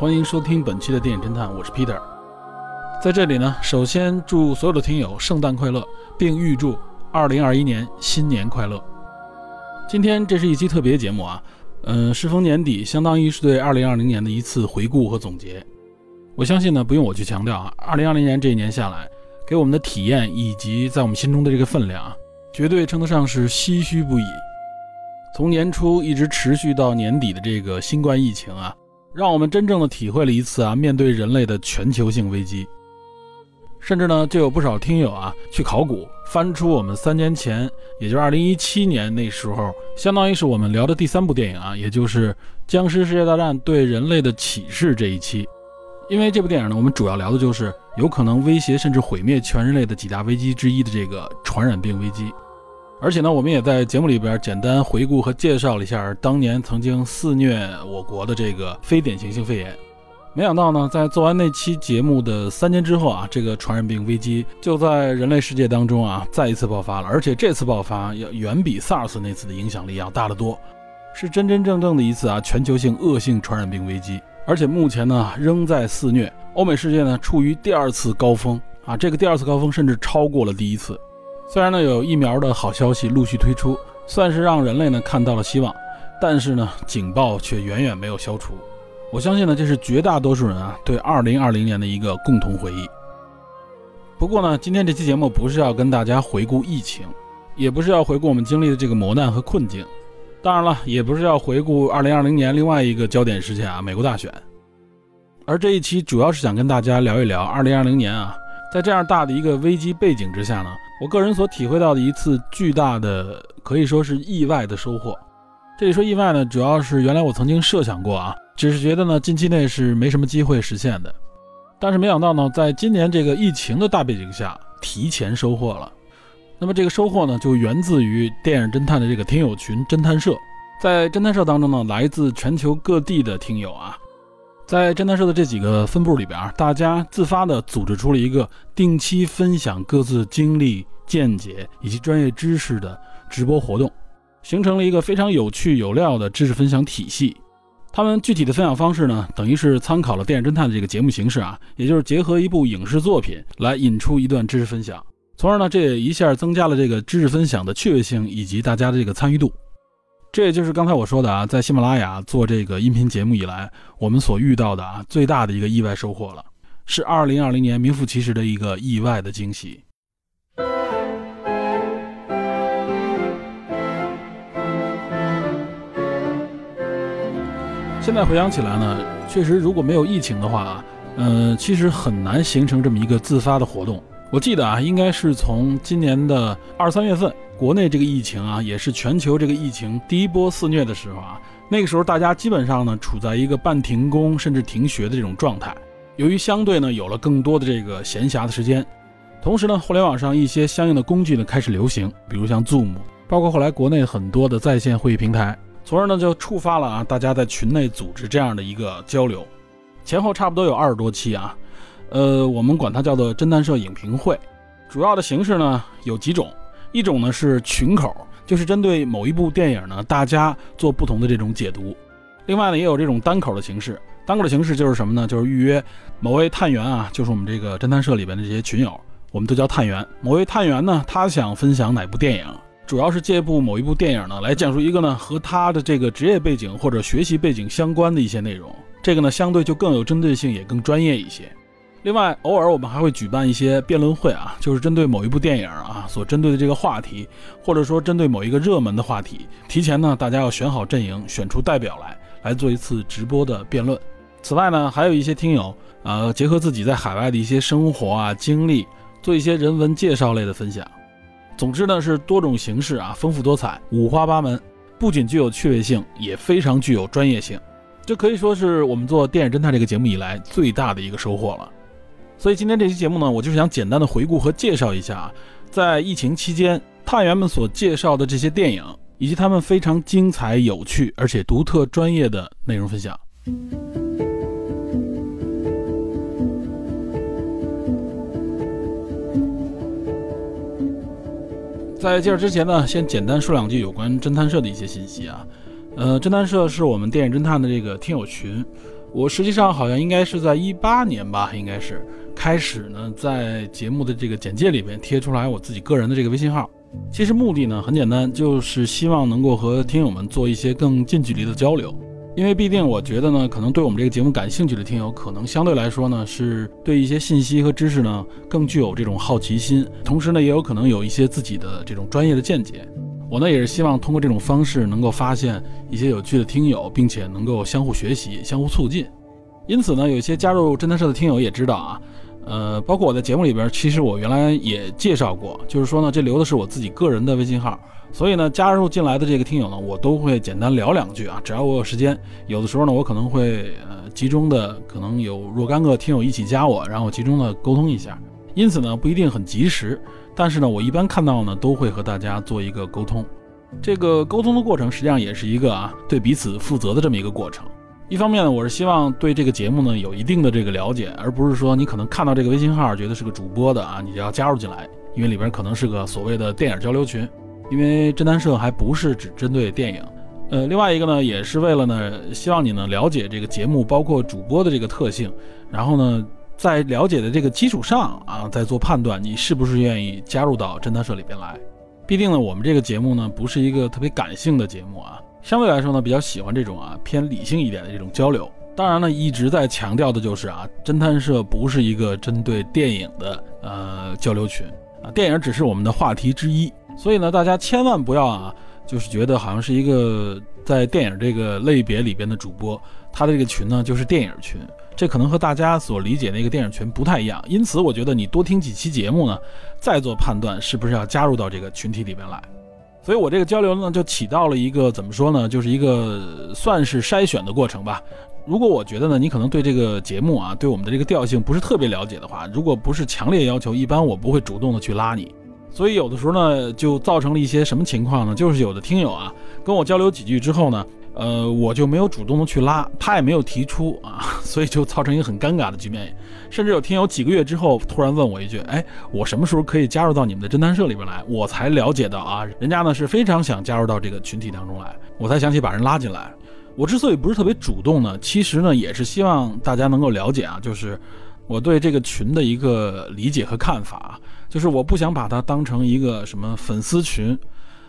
欢迎收听本期的电影侦探，我是 Peter。在这里呢，首先祝所有的听友圣诞快乐，并预祝2021年新年快乐。今天这是一期特别节目啊，嗯，适逢年底，相当于是对2020年的一次回顾和总结。我相信呢，不用我去强调啊，2020年这一年下来，给我们的体验以及在我们心中的这个分量啊，绝对称得上是唏嘘不已。从年初一直持续到年底的这个新冠疫情啊。让我们真正的体会了一次啊，面对人类的全球性危机。甚至呢，就有不少听友啊去考古，翻出我们三年前，也就是二零一七年那时候，相当于是我们聊的第三部电影啊，也就是《僵尸世界大战对人类的启示》这一期。因为这部电影呢，我们主要聊的就是有可能威胁甚至毁灭全人类的几大危机之一的这个传染病危机。而且呢，我们也在节目里边简单回顾和介绍了一下当年曾经肆虐我国的这个非典型性肺炎。没想到呢，在做完那期节目的三年之后啊，这个传染病危机就在人类世界当中啊再一次爆发了。而且这次爆发要远比 SARS 那次的影响力要大得多，是真真正正的一次啊全球性恶性传染病危机。而且目前呢仍在肆虐，欧美世界呢处于第二次高峰啊，这个第二次高峰甚至超过了第一次。虽然呢有疫苗的好消息陆续推出，算是让人类呢看到了希望，但是呢警报却远远没有消除。我相信呢这是绝大多数人啊对2020年的一个共同回忆。不过呢今天这期节目不是要跟大家回顾疫情，也不是要回顾我们经历的这个磨难和困境，当然了也不是要回顾2020年另外一个焦点事件啊美国大选。而这一期主要是想跟大家聊一聊2020年啊在这样大的一个危机背景之下呢。我个人所体会到的一次巨大的，可以说是意外的收获。这里说意外呢，主要是原来我曾经设想过啊，只是觉得呢近期内是没什么机会实现的。但是没想到呢，在今年这个疫情的大背景下，提前收获了。那么这个收获呢，就源自于电影侦探的这个听友群侦探社。在侦探社当中呢，来自全球各地的听友啊。在侦探社的这几个分部里边，大家自发地组织出了一个定期分享各自经历、见解以及专业知识的直播活动，形成了一个非常有趣有料的知识分享体系。他们具体的分享方式呢，等于是参考了电影侦探的这个节目形式啊，也就是结合一部影视作品来引出一段知识分享，从而呢，这也一下增加了这个知识分享的趣味性以及大家的这个参与度。这也就是刚才我说的啊，在喜马拉雅做这个音频节目以来，我们所遇到的啊最大的一个意外收获了，是二零二零年名副其实的一个意外的惊喜。现在回想起来呢，确实如果没有疫情的话，呃，其实很难形成这么一个自发的活动。我记得啊，应该是从今年的二三月份。国内这个疫情啊，也是全球这个疫情第一波肆虐的时候啊。那个时候，大家基本上呢处在一个半停工甚至停学的这种状态。由于相对呢有了更多的这个闲暇的时间，同时呢，互联网上一些相应的工具呢开始流行，比如像 Zoom，包括后来国内很多的在线会议平台，从而呢就触发了啊大家在群内组织这样的一个交流。前后差不多有二十多期啊，呃，我们管它叫做侦探社影评会。主要的形式呢有几种。一种呢是群口，就是针对某一部电影呢，大家做不同的这种解读。另外呢，也有这种单口的形式。单口的形式就是什么呢？就是预约某位探员啊，就是我们这个侦探社里边的这些群友，我们都叫探员。某位探员呢，他想分享哪部电影，主要是借一部某一部电影呢，来讲述一个呢和他的这个职业背景或者学习背景相关的一些内容。这个呢，相对就更有针对性，也更专业一些。另外，偶尔我们还会举办一些辩论会啊，就是针对某一部电影啊所针对的这个话题，或者说针对某一个热门的话题，提前呢大家要选好阵营，选出代表来来做一次直播的辩论。此外呢，还有一些听友呃结合自己在海外的一些生活啊经历，做一些人文介绍类的分享。总之呢是多种形式啊，丰富多彩，五花八门，不仅具有趣味性，也非常具有专业性。这可以说是我们做电影侦探这个节目以来最大的一个收获了。所以今天这期节目呢，我就是想简单的回顾和介绍一下，在疫情期间探员们所介绍的这些电影，以及他们非常精彩、有趣而且独特、专业的内容分享。在介绍之前呢，先简单说两句有关侦探社的一些信息啊。呃，侦探社是我们电影侦探的这个听友群。我实际上好像应该是在一八年吧，应该是开始呢，在节目的这个简介里边贴出来我自己个人的这个微信号。其实目的呢很简单，就是希望能够和听友们做一些更近距离的交流。因为毕竟，我觉得呢，可能对我们这个节目感兴趣的听友，可能相对来说呢，是对一些信息和知识呢更具有这种好奇心，同时呢，也有可能有一些自己的这种专业的见解。我呢，也是希望通过这种方式，能够发现一些有趣的听友，并且能够相互学习、相互促进。因此呢，有些加入侦探社的听友也知道啊，呃，包括我在节目里边，其实我原来也介绍过，就是说呢，这留的是我自己个人的微信号。所以呢，加入进来的这个听友呢，我都会简单聊两句啊。只要我有时间，有的时候呢，我可能会呃集中的，可能有若干个听友一起加我，然后集中的沟通一下。因此呢，不一定很及时，但是呢，我一般看到呢，都会和大家做一个沟通。这个沟通的过程实际上也是一个啊，对彼此负责的这么一个过程。一方面呢，我是希望对这个节目呢有一定的这个了解，而不是说你可能看到这个微信号觉得是个主播的啊，你就要加入进来，因为里边可能是个所谓的电影交流群。因为侦探社还不是只针对电影，呃，另外一个呢，也是为了呢，希望你呢了解这个节目，包括主播的这个特性，然后呢，在了解的这个基础上啊，再做判断，你是不是愿意加入到侦探社里边来。必定呢，我们这个节目呢，不是一个特别感性的节目啊，相对来说呢，比较喜欢这种啊偏理性一点的这种交流。当然呢，一直在强调的就是啊，侦探社不是一个针对电影的呃交流群啊，电影只是我们的话题之一。所以呢，大家千万不要啊，就是觉得好像是一个在电影这个类别里边的主播，他的这个群呢就是电影群，这可能和大家所理解那个电影群不太一样。因此，我觉得你多听几期节目呢，再做判断是不是要加入到这个群体里边来。所以我这个交流呢，就起到了一个怎么说呢，就是一个算是筛选的过程吧。如果我觉得呢，你可能对这个节目啊，对我们的这个调性不是特别了解的话，如果不是强烈要求，一般我不会主动的去拉你。所以有的时候呢，就造成了一些什么情况呢？就是有的听友啊，跟我交流几句之后呢，呃，我就没有主动的去拉，他也没有提出啊，所以就造成一个很尴尬的局面。甚至有听友几个月之后突然问我一句：“哎，我什么时候可以加入到你们的侦探社里边来？”我才了解到啊，人家呢是非常想加入到这个群体当中来，我才想起把人拉进来。我之所以不是特别主动呢，其实呢也是希望大家能够了解啊，就是我对这个群的一个理解和看法。就是我不想把它当成一个什么粉丝群，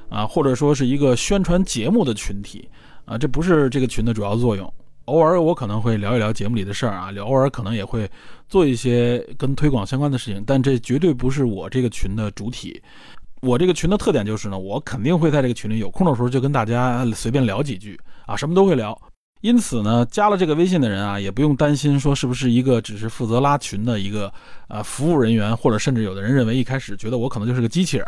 啊，或者说是一个宣传节目的群体，啊，这不是这个群的主要作用。偶尔我可能会聊一聊节目里的事儿啊，聊偶尔可能也会做一些跟推广相关的事情，但这绝对不是我这个群的主体。我这个群的特点就是呢，我肯定会在这个群里有空的时候就跟大家随便聊几句啊，什么都会聊。因此呢，加了这个微信的人啊，也不用担心说是不是一个只是负责拉群的一个啊服务人员，或者甚至有的人认为一开始觉得我可能就是个机器人，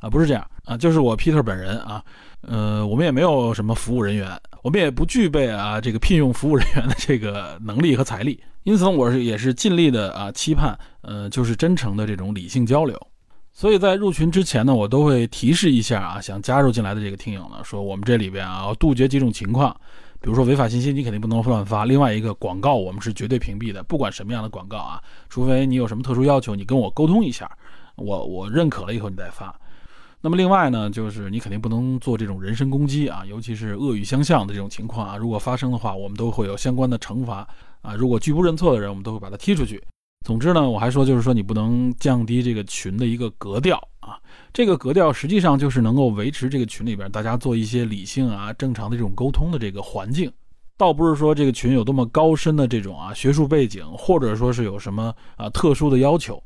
啊，不是这样啊，就是我 Peter 本人啊，呃，我们也没有什么服务人员，我们也不具备啊这个聘用服务人员的这个能力和财力，因此我是也是尽力的啊期盼，呃，就是真诚的这种理性交流，所以在入群之前呢，我都会提示一下啊，想加入进来的这个听友呢，说我们这里边啊要杜绝几种情况。比如说违法信息，你肯定不能乱发。另外一个广告，我们是绝对屏蔽的，不管什么样的广告啊，除非你有什么特殊要求，你跟我沟通一下，我我认可了以后你再发。那么另外呢，就是你肯定不能做这种人身攻击啊，尤其是恶语相向的这种情况啊，如果发生的话，我们都会有相关的惩罚啊。如果拒不认错的人，我们都会把他踢出去。总之呢，我还说就是说你不能降低这个群的一个格调啊。这个格调实际上就是能够维持这个群里边大家做一些理性啊、正常的这种沟通的这个环境，倒不是说这个群有多么高深的这种啊学术背景，或者说是有什么啊特殊的要求。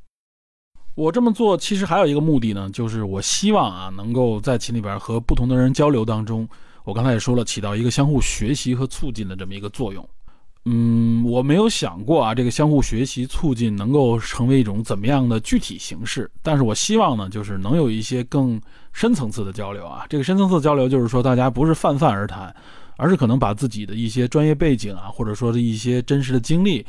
我这么做其实还有一个目的呢，就是我希望啊能够在群里边和不同的人交流当中，我刚才也说了，起到一个相互学习和促进的这么一个作用。嗯，我没有想过啊，这个相互学习促进能够成为一种怎么样的具体形式。但是我希望呢，就是能有一些更深层次的交流啊。这个深层次交流就是说，大家不是泛泛而谈，而是可能把自己的一些专业背景啊，或者说是一些真实的经历，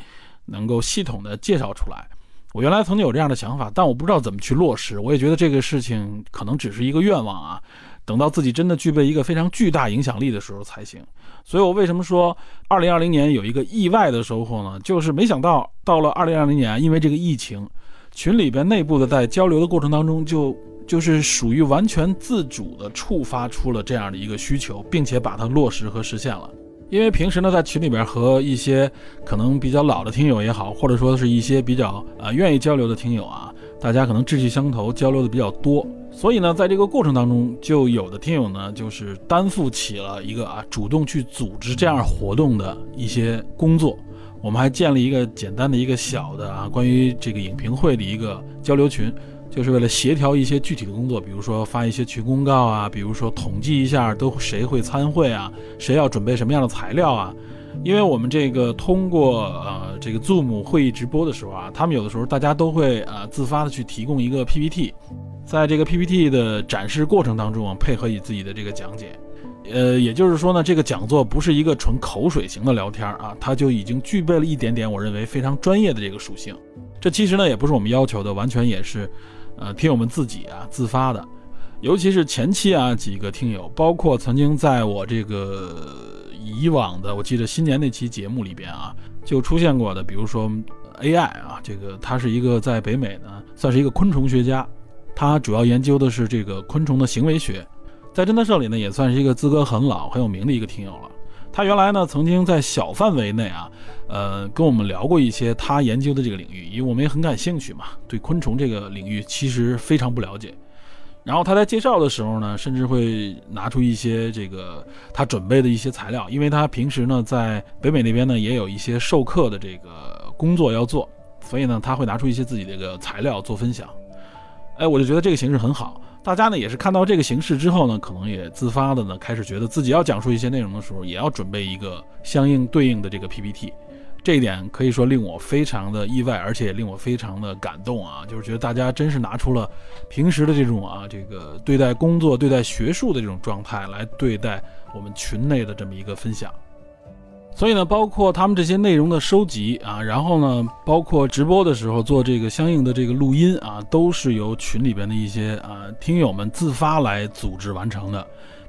能够系统的介绍出来。我原来曾经有这样的想法，但我不知道怎么去落实。我也觉得这个事情可能只是一个愿望啊，等到自己真的具备一个非常巨大影响力的时候才行。所以我为什么说二零二零年有一个意外的收获呢？就是没想到到了二零二零年，因为这个疫情，群里边内部的在交流的过程当中，就就是属于完全自主的触发出了这样的一个需求，并且把它落实和实现了。因为平时呢，在群里边和一些可能比较老的听友也好，或者说是一些比较啊愿意交流的听友啊，大家可能志趣相投，交流的比较多，所以呢，在这个过程当中，就有的听友呢，就是担负起了一个啊主动去组织这样活动的一些工作。我们还建立一个简单的一个小的啊关于这个影评会的一个交流群。就是为了协调一些具体的工作，比如说发一些群公告啊，比如说统计一下都谁会参会啊，谁要准备什么样的材料啊。因为我们这个通过呃这个 Zoom 会议直播的时候啊，他们有的时候大家都会呃自发的去提供一个 PPT，在这个 PPT 的展示过程当中啊，配合你自己的这个讲解，呃，也就是说呢，这个讲座不是一个纯口水型的聊天啊，它就已经具备了一点点我认为非常专业的这个属性。这其实呢也不是我们要求的，完全也是。呃，听友们自己啊自发的，尤其是前期啊几个听友，包括曾经在我这个以往的，我记得新年那期节目里边啊，就出现过的，比如说 AI 啊，这个他是一个在北美呢，算是一个昆虫学家，他主要研究的是这个昆虫的行为学，在侦探社里呢也算是一个资格很老很有名的一个听友了。他原来呢曾经在小范围内啊，呃，跟我们聊过一些他研究的这个领域，因为我们也很感兴趣嘛，对昆虫这个领域其实非常不了解。然后他在介绍的时候呢，甚至会拿出一些这个他准备的一些材料，因为他平时呢在北美那边呢也有一些授课的这个工作要做，所以呢他会拿出一些自己的这个材料做分享。哎，我就觉得这个形式很好。大家呢也是看到这个形式之后呢，可能也自发的呢开始觉得自己要讲述一些内容的时候，也要准备一个相应对应的这个 PPT。这一点可以说令我非常的意外，而且也令我非常的感动啊！就是觉得大家真是拿出了平时的这种啊，这个对待工作、对待学术的这种状态来对待我们群内的这么一个分享。所以呢，包括他们这些内容的收集啊，然后呢，包括直播的时候做这个相应的这个录音啊，都是由群里边的一些啊听友们自发来组织完成的。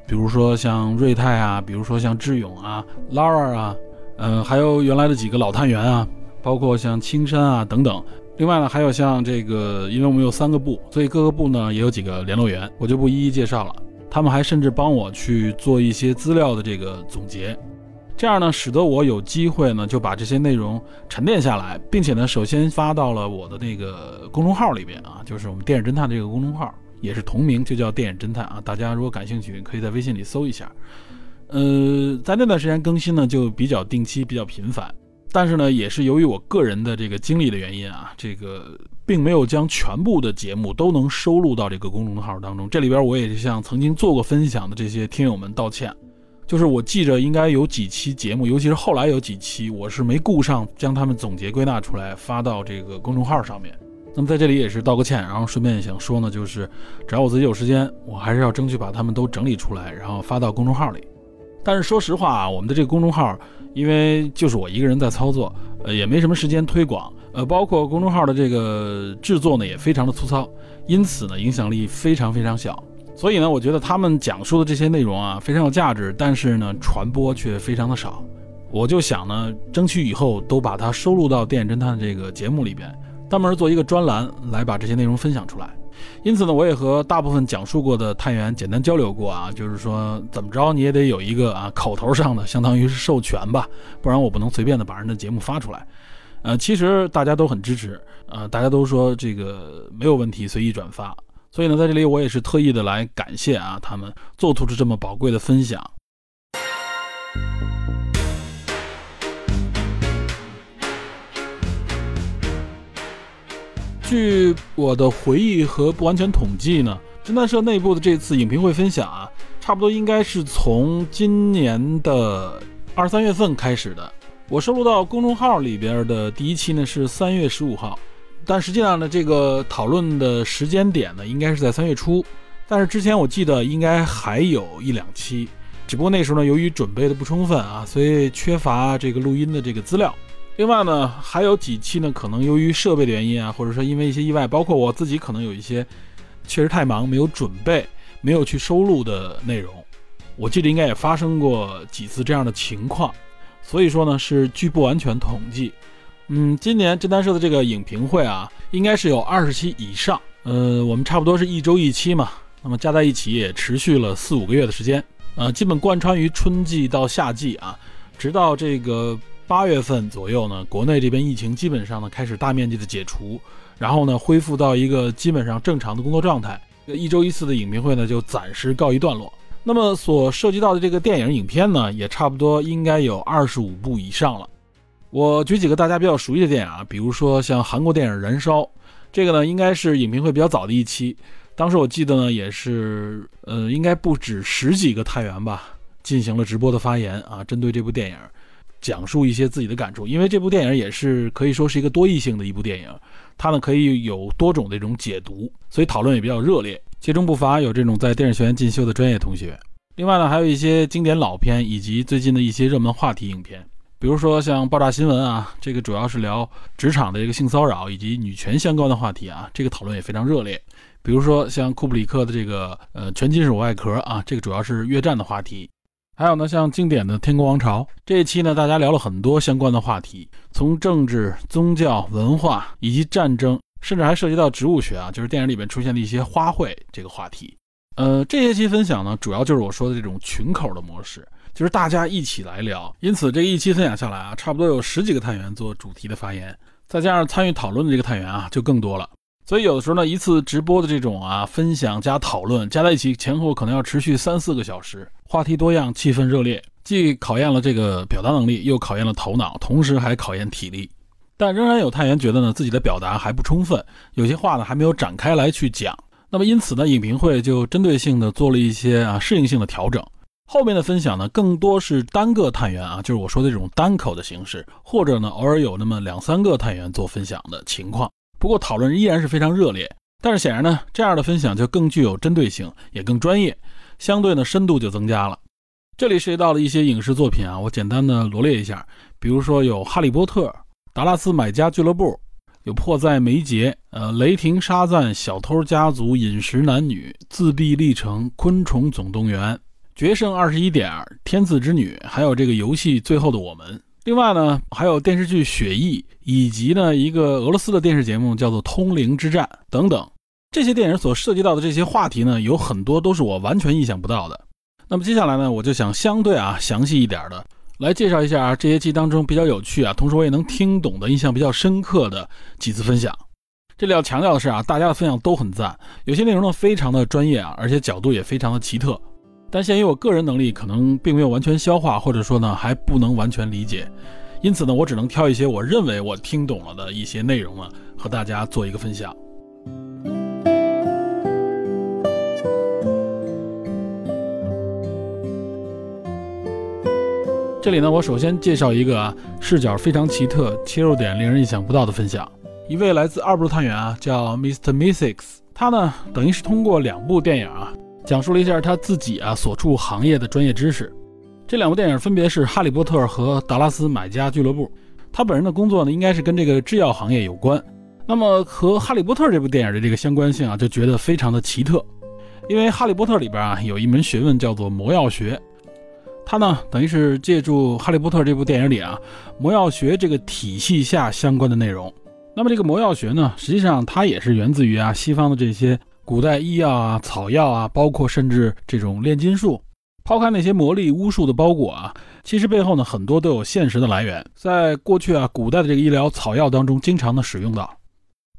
比如说像瑞泰啊，比如说像志勇啊、Lara 啊，嗯，还有原来的几个老探员啊，包括像青山啊等等。另外呢，还有像这个，因为我们有三个部，所以各个部呢也有几个联络员，我就不一一介绍了。他们还甚至帮我去做一些资料的这个总结。这样呢，使得我有机会呢，就把这些内容沉淀下来，并且呢，首先发到了我的那个公众号里边啊，就是我们电影侦探这个公众号，也是同名，就叫电影侦探啊。大家如果感兴趣，可以在微信里搜一下。呃，在那段时间更新呢，就比较定期，比较频繁。但是呢，也是由于我个人的这个经历的原因啊，这个并没有将全部的节目都能收录到这个公众号当中。这里边我也是向曾经做过分享的这些听友们道歉。就是我记着应该有几期节目，尤其是后来有几期，我是没顾上将他们总结归纳出来发到这个公众号上面。那么在这里也是道个歉，然后顺便想说呢，就是只要我自己有时间，我还是要争取把他们都整理出来，然后发到公众号里。但是说实话啊，我们的这个公众号，因为就是我一个人在操作，呃，也没什么时间推广，呃，包括公众号的这个制作呢，也非常的粗糙，因此呢，影响力非常非常小。所以呢，我觉得他们讲述的这些内容啊，非常有价值，但是呢，传播却非常的少。我就想呢，争取以后都把它收录到电影侦探这个节目里边，专门做一个专栏来把这些内容分享出来。因此呢，我也和大部分讲述过的探员简单交流过啊，就是说怎么着你也得有一个啊口头上的，相当于是授权吧，不然我不能随便的把人的节目发出来。呃，其实大家都很支持，呃，大家都说这个没有问题，随意转发。所以呢，在这里我也是特意的来感谢啊，他们做出这么宝贵的分享。据我的回忆和不完全统计呢，侦探社内部的这次影评会分享啊，差不多应该是从今年的二三月份开始的。我收录到公众号里边的第一期呢是三月十五号。但实际上呢，这个讨论的时间点呢，应该是在三月初。但是之前我记得应该还有一两期，只不过那时候呢，由于准备的不充分啊，所以缺乏这个录音的这个资料。另外呢，还有几期呢，可能由于设备的原因啊，或者说因为一些意外，包括我自己可能有一些确实太忙，没有准备，没有去收录的内容。我记得应该也发生过几次这样的情况，所以说呢，是据不完全统计。嗯，今年侦探社的这个影评会啊，应该是有二十期以上。呃，我们差不多是一周一期嘛，那么加在一起也持续了四五个月的时间，呃，基本贯穿于春季到夏季啊，直到这个。八月份左右呢，国内这边疫情基本上呢开始大面积的解除，然后呢恢复到一个基本上正常的工作状态。一周一次的影评会呢就暂时告一段落。那么所涉及到的这个电影影片呢，也差不多应该有二十五部以上了。我举几个大家比较熟悉的电影啊，比如说像韩国电影《燃烧》，这个呢应该是影评会比较早的一期，当时我记得呢也是呃应该不止十几个探员吧进行了直播的发言啊，针对这部电影。讲述一些自己的感触，因为这部电影也是可以说是一个多义性的一部电影，它呢可以有多种的这种解读，所以讨论也比较热烈。其中不乏有这种在电影学院进修的专业同学。另外呢，还有一些经典老片以及最近的一些热门话题影片，比如说像爆炸新闻啊，这个主要是聊职场的一个性骚扰以及女权相关的话题啊，这个讨论也非常热烈。比如说像库布里克的这个呃全金属外壳啊，这个主要是越战的话题。还有呢，像经典的《天空王朝》这一期呢，大家聊了很多相关的话题，从政治、宗教、文化以及战争，甚至还涉及到植物学啊，就是电影里面出现的一些花卉这个话题。呃，这些期分享呢，主要就是我说的这种群口的模式，就是大家一起来聊。因此，这一期分享下来啊，差不多有十几个探员做主题的发言，再加上参与讨论的这个探员啊，就更多了。所以有的时候呢，一次直播的这种啊分享加讨论加在一起，前后可能要持续三四个小时，话题多样，气氛热烈，既考验了这个表达能力，又考验了头脑，同时还考验体力。但仍然有探员觉得呢，自己的表达还不充分，有些话呢还没有展开来去讲。那么因此呢，影评会就针对性的做了一些啊适应性的调整。后面的分享呢，更多是单个探员啊，就是我说的这种单口的形式，或者呢偶尔有那么两三个探员做分享的情况。不过讨论依然是非常热烈，但是显然呢，这样的分享就更具有针对性，也更专业，相对呢深度就增加了。这里涉及到了一些影视作品啊，我简单的罗列一下，比如说有《哈利波特》《达拉斯买家俱乐部》，有《迫在眉睫》呃，《雷霆沙赞》《小偷家族》《饮食男女》《自闭历程》《昆虫总动员》《决胜二十一点》《天赐之女》，还有这个游戏《最后的我们》。另外呢，还有电视剧《雪翼》，以及呢一个俄罗斯的电视节目叫做《通灵之战》等等。这些电影所涉及到的这些话题呢，有很多都是我完全意想不到的。那么接下来呢，我就想相对啊详细一点的来介绍一下这些期当中比较有趣啊，同时我也能听懂的、印象比较深刻的几次分享。这里要强调的是啊，大家的分享都很赞，有些内容呢非常的专业啊，而且角度也非常的奇特。但限于我个人能力，可能并没有完全消化，或者说呢，还不能完全理解，因此呢，我只能挑一些我认为我听懂了的一些内容呢，和大家做一个分享。这里呢，我首先介绍一个啊，视角非常奇特、切入点令人意想不到的分享。一位来自二部探员啊，叫 Mr. Mystics，他呢，等于是通过两部电影啊。讲述了一下他自己啊所处行业的专业知识。这两部电影分别是《哈利波特》和《达拉斯买家俱乐部》。他本人的工作呢，应该是跟这个制药行业有关。那么和《哈利波特》这部电影的这个相关性啊，就觉得非常的奇特。因为《哈利波特》里边啊有一门学问叫做魔药学，它呢等于是借助《哈利波特》这部电影里啊魔药学这个体系下相关的内容。那么这个魔药学呢，实际上它也是源自于啊西方的这些。古代医药啊、草药啊，包括甚至这种炼金术，抛开那些魔力巫术的包裹啊，其实背后呢很多都有现实的来源。在过去啊，古代的这个医疗草药当中，经常的使用到，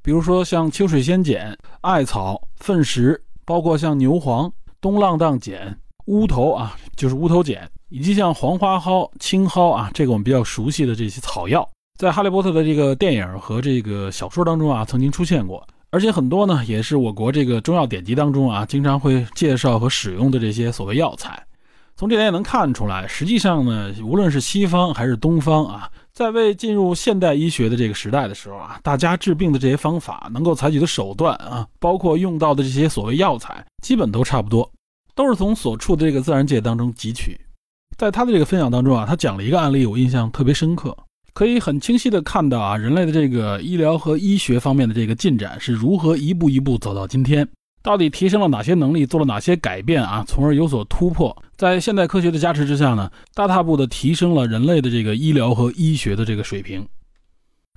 比如说像秋水仙碱、艾草、粪石，包括像牛黄、东浪荡碱、乌头啊，就是乌头碱，以及像黄花蒿、青蒿啊，这个我们比较熟悉的这些草药，在哈利波特的这个电影和这个小说当中啊，曾经出现过。而且很多呢，也是我国这个中药典籍当中啊，经常会介绍和使用的这些所谓药材。从这点也能看出来，实际上呢，无论是西方还是东方啊，在未进入现代医学的这个时代的时候啊，大家治病的这些方法，能够采取的手段啊，包括用到的这些所谓药材，基本都差不多，都是从所处的这个自然界当中汲取。在他的这个分享当中啊，他讲了一个案例，我印象特别深刻，可以很清晰的看到啊，人类的这个医疗和医学方面的这个进展是如何一步一步走到今天，到底提升了哪些能力，做了哪些改变啊，从而有所突破。在现代科学的加持之下呢，大踏步的提升了人类的这个医疗和医学的这个水平。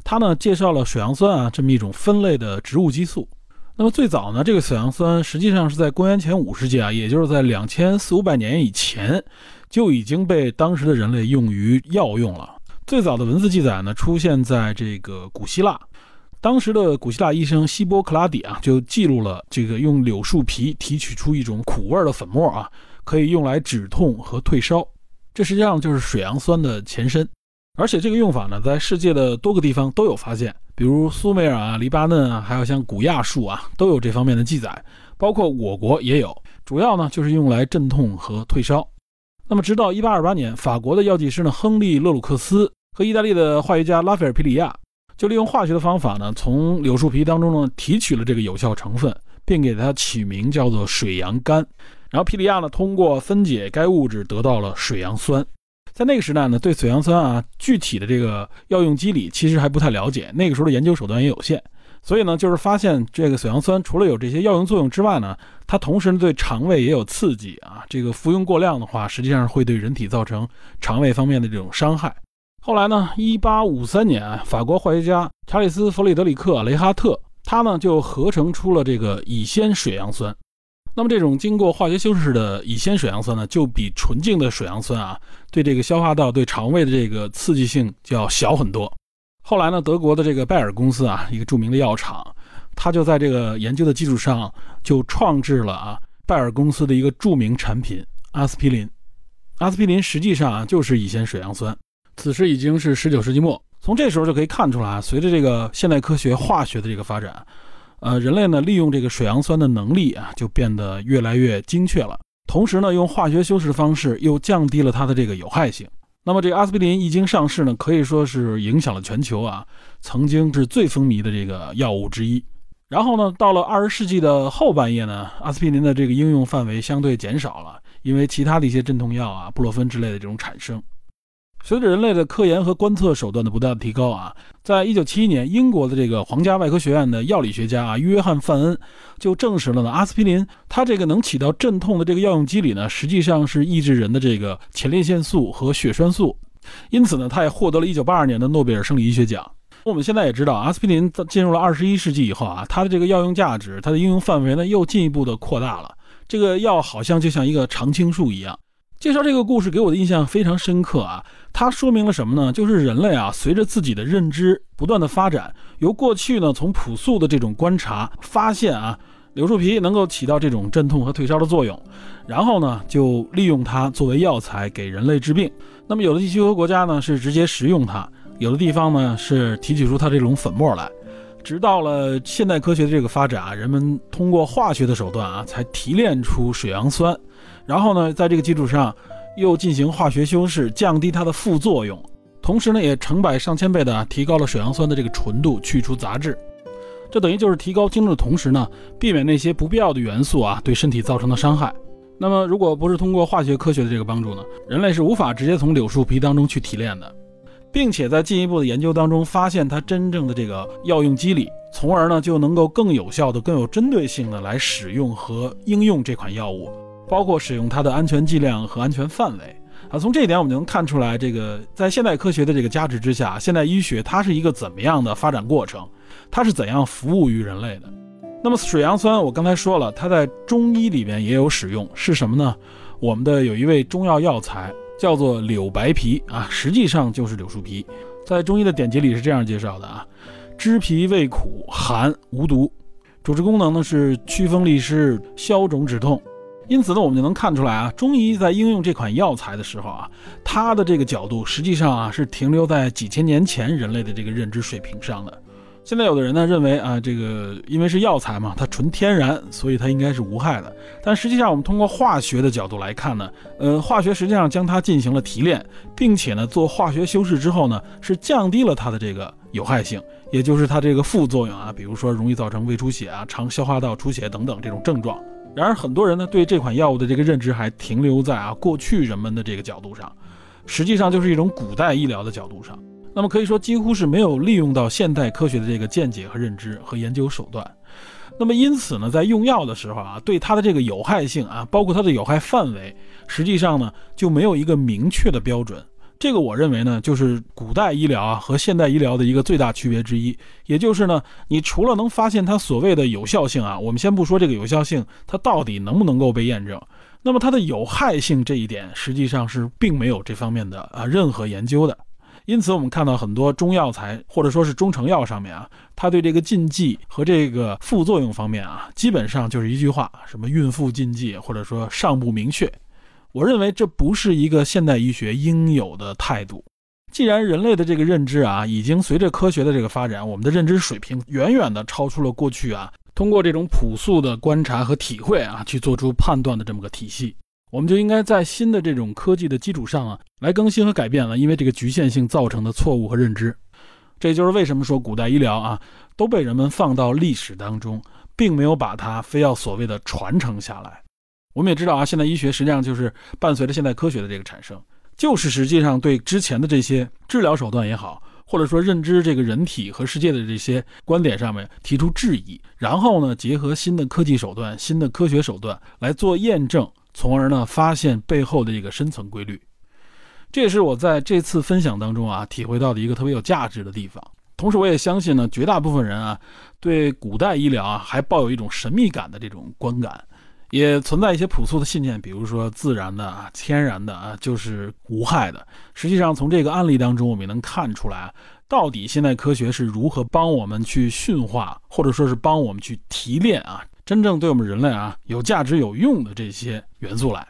他呢介绍了水杨酸啊这么一种分类的植物激素。那么最早呢，这个水杨酸实际上是在公元前五世纪啊，也就是在两千四五百年以前，就已经被当时的人类用于药用了。最早的文字记载呢，出现在这个古希腊，当时的古希腊医生希波克拉底啊，就记录了这个用柳树皮提取出一种苦味的粉末啊，可以用来止痛和退烧。这实际上就是水杨酸的前身，而且这个用法呢，在世界的多个地方都有发现。比如苏美尔啊、黎巴嫩啊，还有像古亚述啊，都有这方面的记载，包括我国也有。主要呢就是用来镇痛和退烧。那么，直到1828年，法国的药剂师呢亨利·勒鲁克斯和意大利的化学家拉斐尔·皮里亚，就利用化学的方法呢，从柳树皮当中呢提取了这个有效成分，并给它起名叫做水杨苷。然后皮里亚呢通过分解该物质得到了水杨酸。在那个时代呢，对水杨酸啊具体的这个药用机理其实还不太了解，那个时候的研究手段也有限，所以呢，就是发现这个水杨酸除了有这些药用作用之外呢，它同时对肠胃也有刺激啊，这个服用过量的话，实际上会对人体造成肠胃方面的这种伤害。后来呢，一八五三年，法国化学家查理斯·弗里德里克·雷哈特，他呢就合成出了这个乙酰水杨酸。那么这种经过化学修饰的乙酰水杨酸呢，就比纯净的水杨酸啊，对这个消化道、对肠胃的这个刺激性就要小很多。后来呢，德国的这个拜耳公司啊，一个著名的药厂，他就在这个研究的基础上，就创制了啊拜耳公司的一个著名产品阿司匹林。阿司匹林实际上啊就是乙酰水杨酸。此时已经是十九世纪末，从这时候就可以看出来，随着这个现代科学化学的这个发展。呃，人类呢利用这个水杨酸的能力啊，就变得越来越精确了。同时呢，用化学修饰的方式又降低了它的这个有害性。那么这个阿司匹林一经上市呢，可以说是影响了全球啊，曾经是最风靡的这个药物之一。然后呢，到了二十世纪的后半叶呢，阿司匹林的这个应用范围相对减少了，因为其他的一些镇痛药啊，布洛芬之类的这种产生。随着人类的科研和观测手段的不断提高啊，在一九七一年，英国的这个皇家外科学院的药理学家啊约翰范恩就证实了呢，阿司匹林它这个能起到镇痛的这个药用机理呢，实际上是抑制人的这个前列腺素和血栓素，因此呢，他也获得了一九八二年的诺贝尔生理医学奖。我们现在也知道，阿司匹林进入了二十一世纪以后啊，它的这个药用价值、它的应用范围呢又进一步的扩大了。这个药好像就像一个常青树一样。介绍这个故事给我的印象非常深刻啊！它说明了什么呢？就是人类啊，随着自己的认知不断的发展，由过去呢从朴素的这种观察发现啊，柳树皮能够起到这种镇痛和退烧的作用，然后呢就利用它作为药材给人类治病。那么有的地区和国家呢是直接食用它，有的地方呢是提取出它这种粉末来。直到了现代科学的这个发展啊，人们通过化学的手段啊，才提炼出水杨酸。然后呢，在这个基础上，又进行化学修饰，降低它的副作用，同时呢，也成百上千倍的提高了水杨酸的这个纯度，去除杂质。这等于就是提高精度的同时呢，避免那些不必要的元素啊对身体造成的伤害。那么，如果不是通过化学科学的这个帮助呢，人类是无法直接从柳树皮当中去提炼的，并且在进一步的研究当中发现它真正的这个药用机理，从而呢就能够更有效的、更有针对性的来使用和应用这款药物。包括使用它的安全剂量和安全范围啊，从这一点我们就能看出来，这个在现代科学的这个加持之下，现代医学它是一个怎么样的发展过程？它是怎样服务于人类的？那么水杨酸，我刚才说了，它在中医里面也有使用，是什么呢？我们的有一味中药药材叫做柳白皮啊，实际上就是柳树皮，在中医的典籍里是这样介绍的啊：知皮味苦寒无毒，主治功能呢是祛风利湿、消肿止痛。因此呢，我们就能看出来啊，中医在应用这款药材的时候啊，它的这个角度实际上啊是停留在几千年前人类的这个认知水平上的。现在有的人呢认为啊，这个因为是药材嘛，它纯天然，所以它应该是无害的。但实际上，我们通过化学的角度来看呢，呃，化学实际上将它进行了提炼，并且呢做化学修饰之后呢，是降低了它的这个有害性，也就是它这个副作用啊，比如说容易造成胃出血啊、肠消化道出血等等这种症状。然而，很多人呢对这款药物的这个认知还停留在啊过去人们的这个角度上，实际上就是一种古代医疗的角度上。那么可以说，几乎是没有利用到现代科学的这个见解和认知和研究手段。那么因此呢，在用药的时候啊，对它的这个有害性啊，包括它的有害范围，实际上呢就没有一个明确的标准。这个我认为呢，就是古代医疗啊和现代医疗的一个最大区别之一。也就是呢，你除了能发现它所谓的有效性啊，我们先不说这个有效性它到底能不能够被验证，那么它的有害性这一点实际上是并没有这方面的啊任何研究的。因此，我们看到很多中药材或者说是中成药上面啊，它对这个禁忌和这个副作用方面啊，基本上就是一句话：什么孕妇禁忌，或者说尚不明确。我认为这不是一个现代医学应有的态度。既然人类的这个认知啊，已经随着科学的这个发展，我们的认知水平远远的超出了过去啊，通过这种朴素的观察和体会啊，去做出判断的这么个体系，我们就应该在新的这种科技的基础上啊，来更新和改变了因为这个局限性造成的错误和认知。这就是为什么说古代医疗啊，都被人们放到历史当中，并没有把它非要所谓的传承下来。我们也知道啊，现代医学实际上就是伴随着现代科学的这个产生，就是实际上对之前的这些治疗手段也好，或者说认知这个人体和世界的这些观点上面提出质疑，然后呢，结合新的科技手段、新的科学手段来做验证，从而呢发现背后的这个深层规律。这也是我在这次分享当中啊体会到的一个特别有价值的地方。同时，我也相信呢，绝大部分人啊对古代医疗啊还抱有一种神秘感的这种观感。也存在一些朴素的信念，比如说自然的啊、天然的啊，就是无害的。实际上，从这个案例当中，我们也能看出来，到底现代科学是如何帮我们去驯化，或者说是帮我们去提炼啊，真正对我们人类啊有价值、有用的这些元素来。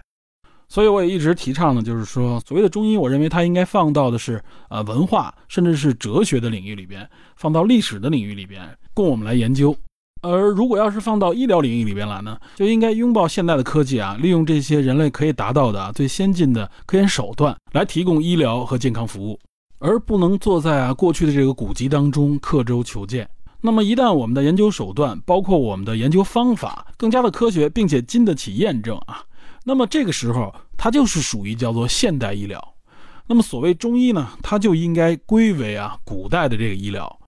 所以，我也一直提倡呢，就是说，所谓的中医，我认为它应该放到的是呃文化，甚至是哲学的领域里边，放到历史的领域里边，供我们来研究。而如果要是放到医疗领域里边来呢，就应该拥抱现代的科技啊，利用这些人类可以达到的最先进的科研手段来提供医疗和健康服务，而不能坐在啊过去的这个古籍当中刻舟求剑。那么一旦我们的研究手段，包括我们的研究方法更加的科学，并且经得起验证啊，那么这个时候它就是属于叫做现代医疗。那么所谓中医呢，它就应该归为啊古代的这个医疗。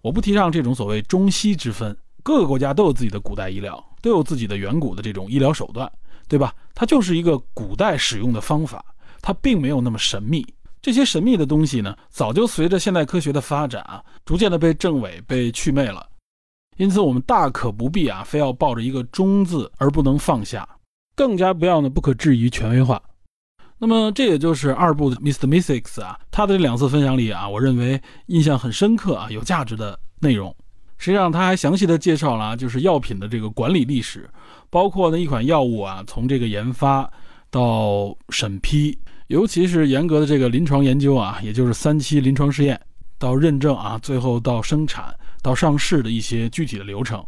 我不提倡这种所谓中西之分。各个国家都有自己的古代医疗，都有自己的远古的这种医疗手段，对吧？它就是一个古代使用的方法，它并没有那么神秘。这些神秘的东西呢，早就随着现代科学的发展啊，逐渐的被证伪、被祛魅了。因此，我们大可不必啊，非要抱着一个“中”字而不能放下，更加不要呢不可质疑权威化。那么，这也就是二部的 Mr. Mystics 啊，他的两次分享里啊，我认为印象很深刻啊，有价值的内容。实际上，他还详细的介绍了，就是药品的这个管理历史，包括呢一款药物啊，从这个研发到审批，尤其是严格的这个临床研究啊，也就是三期临床试验到认证啊，最后到生产到上市的一些具体的流程，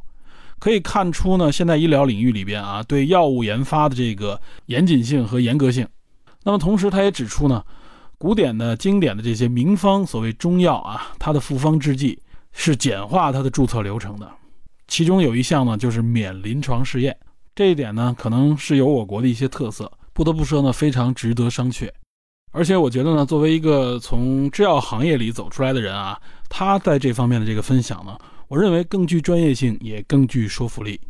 可以看出呢，现代医疗领域里边啊，对药物研发的这个严谨性和严格性。那么同时，他也指出呢，古典的经典的这些名方，所谓中药啊，它的复方制剂。是简化它的注册流程的，其中有一项呢，就是免临床试验。这一点呢，可能是有我国的一些特色，不得不说呢，非常值得商榷。而且我觉得呢，作为一个从制药行业里走出来的人啊，他在这方面的这个分享呢，我认为更具专业性，也更具说服力。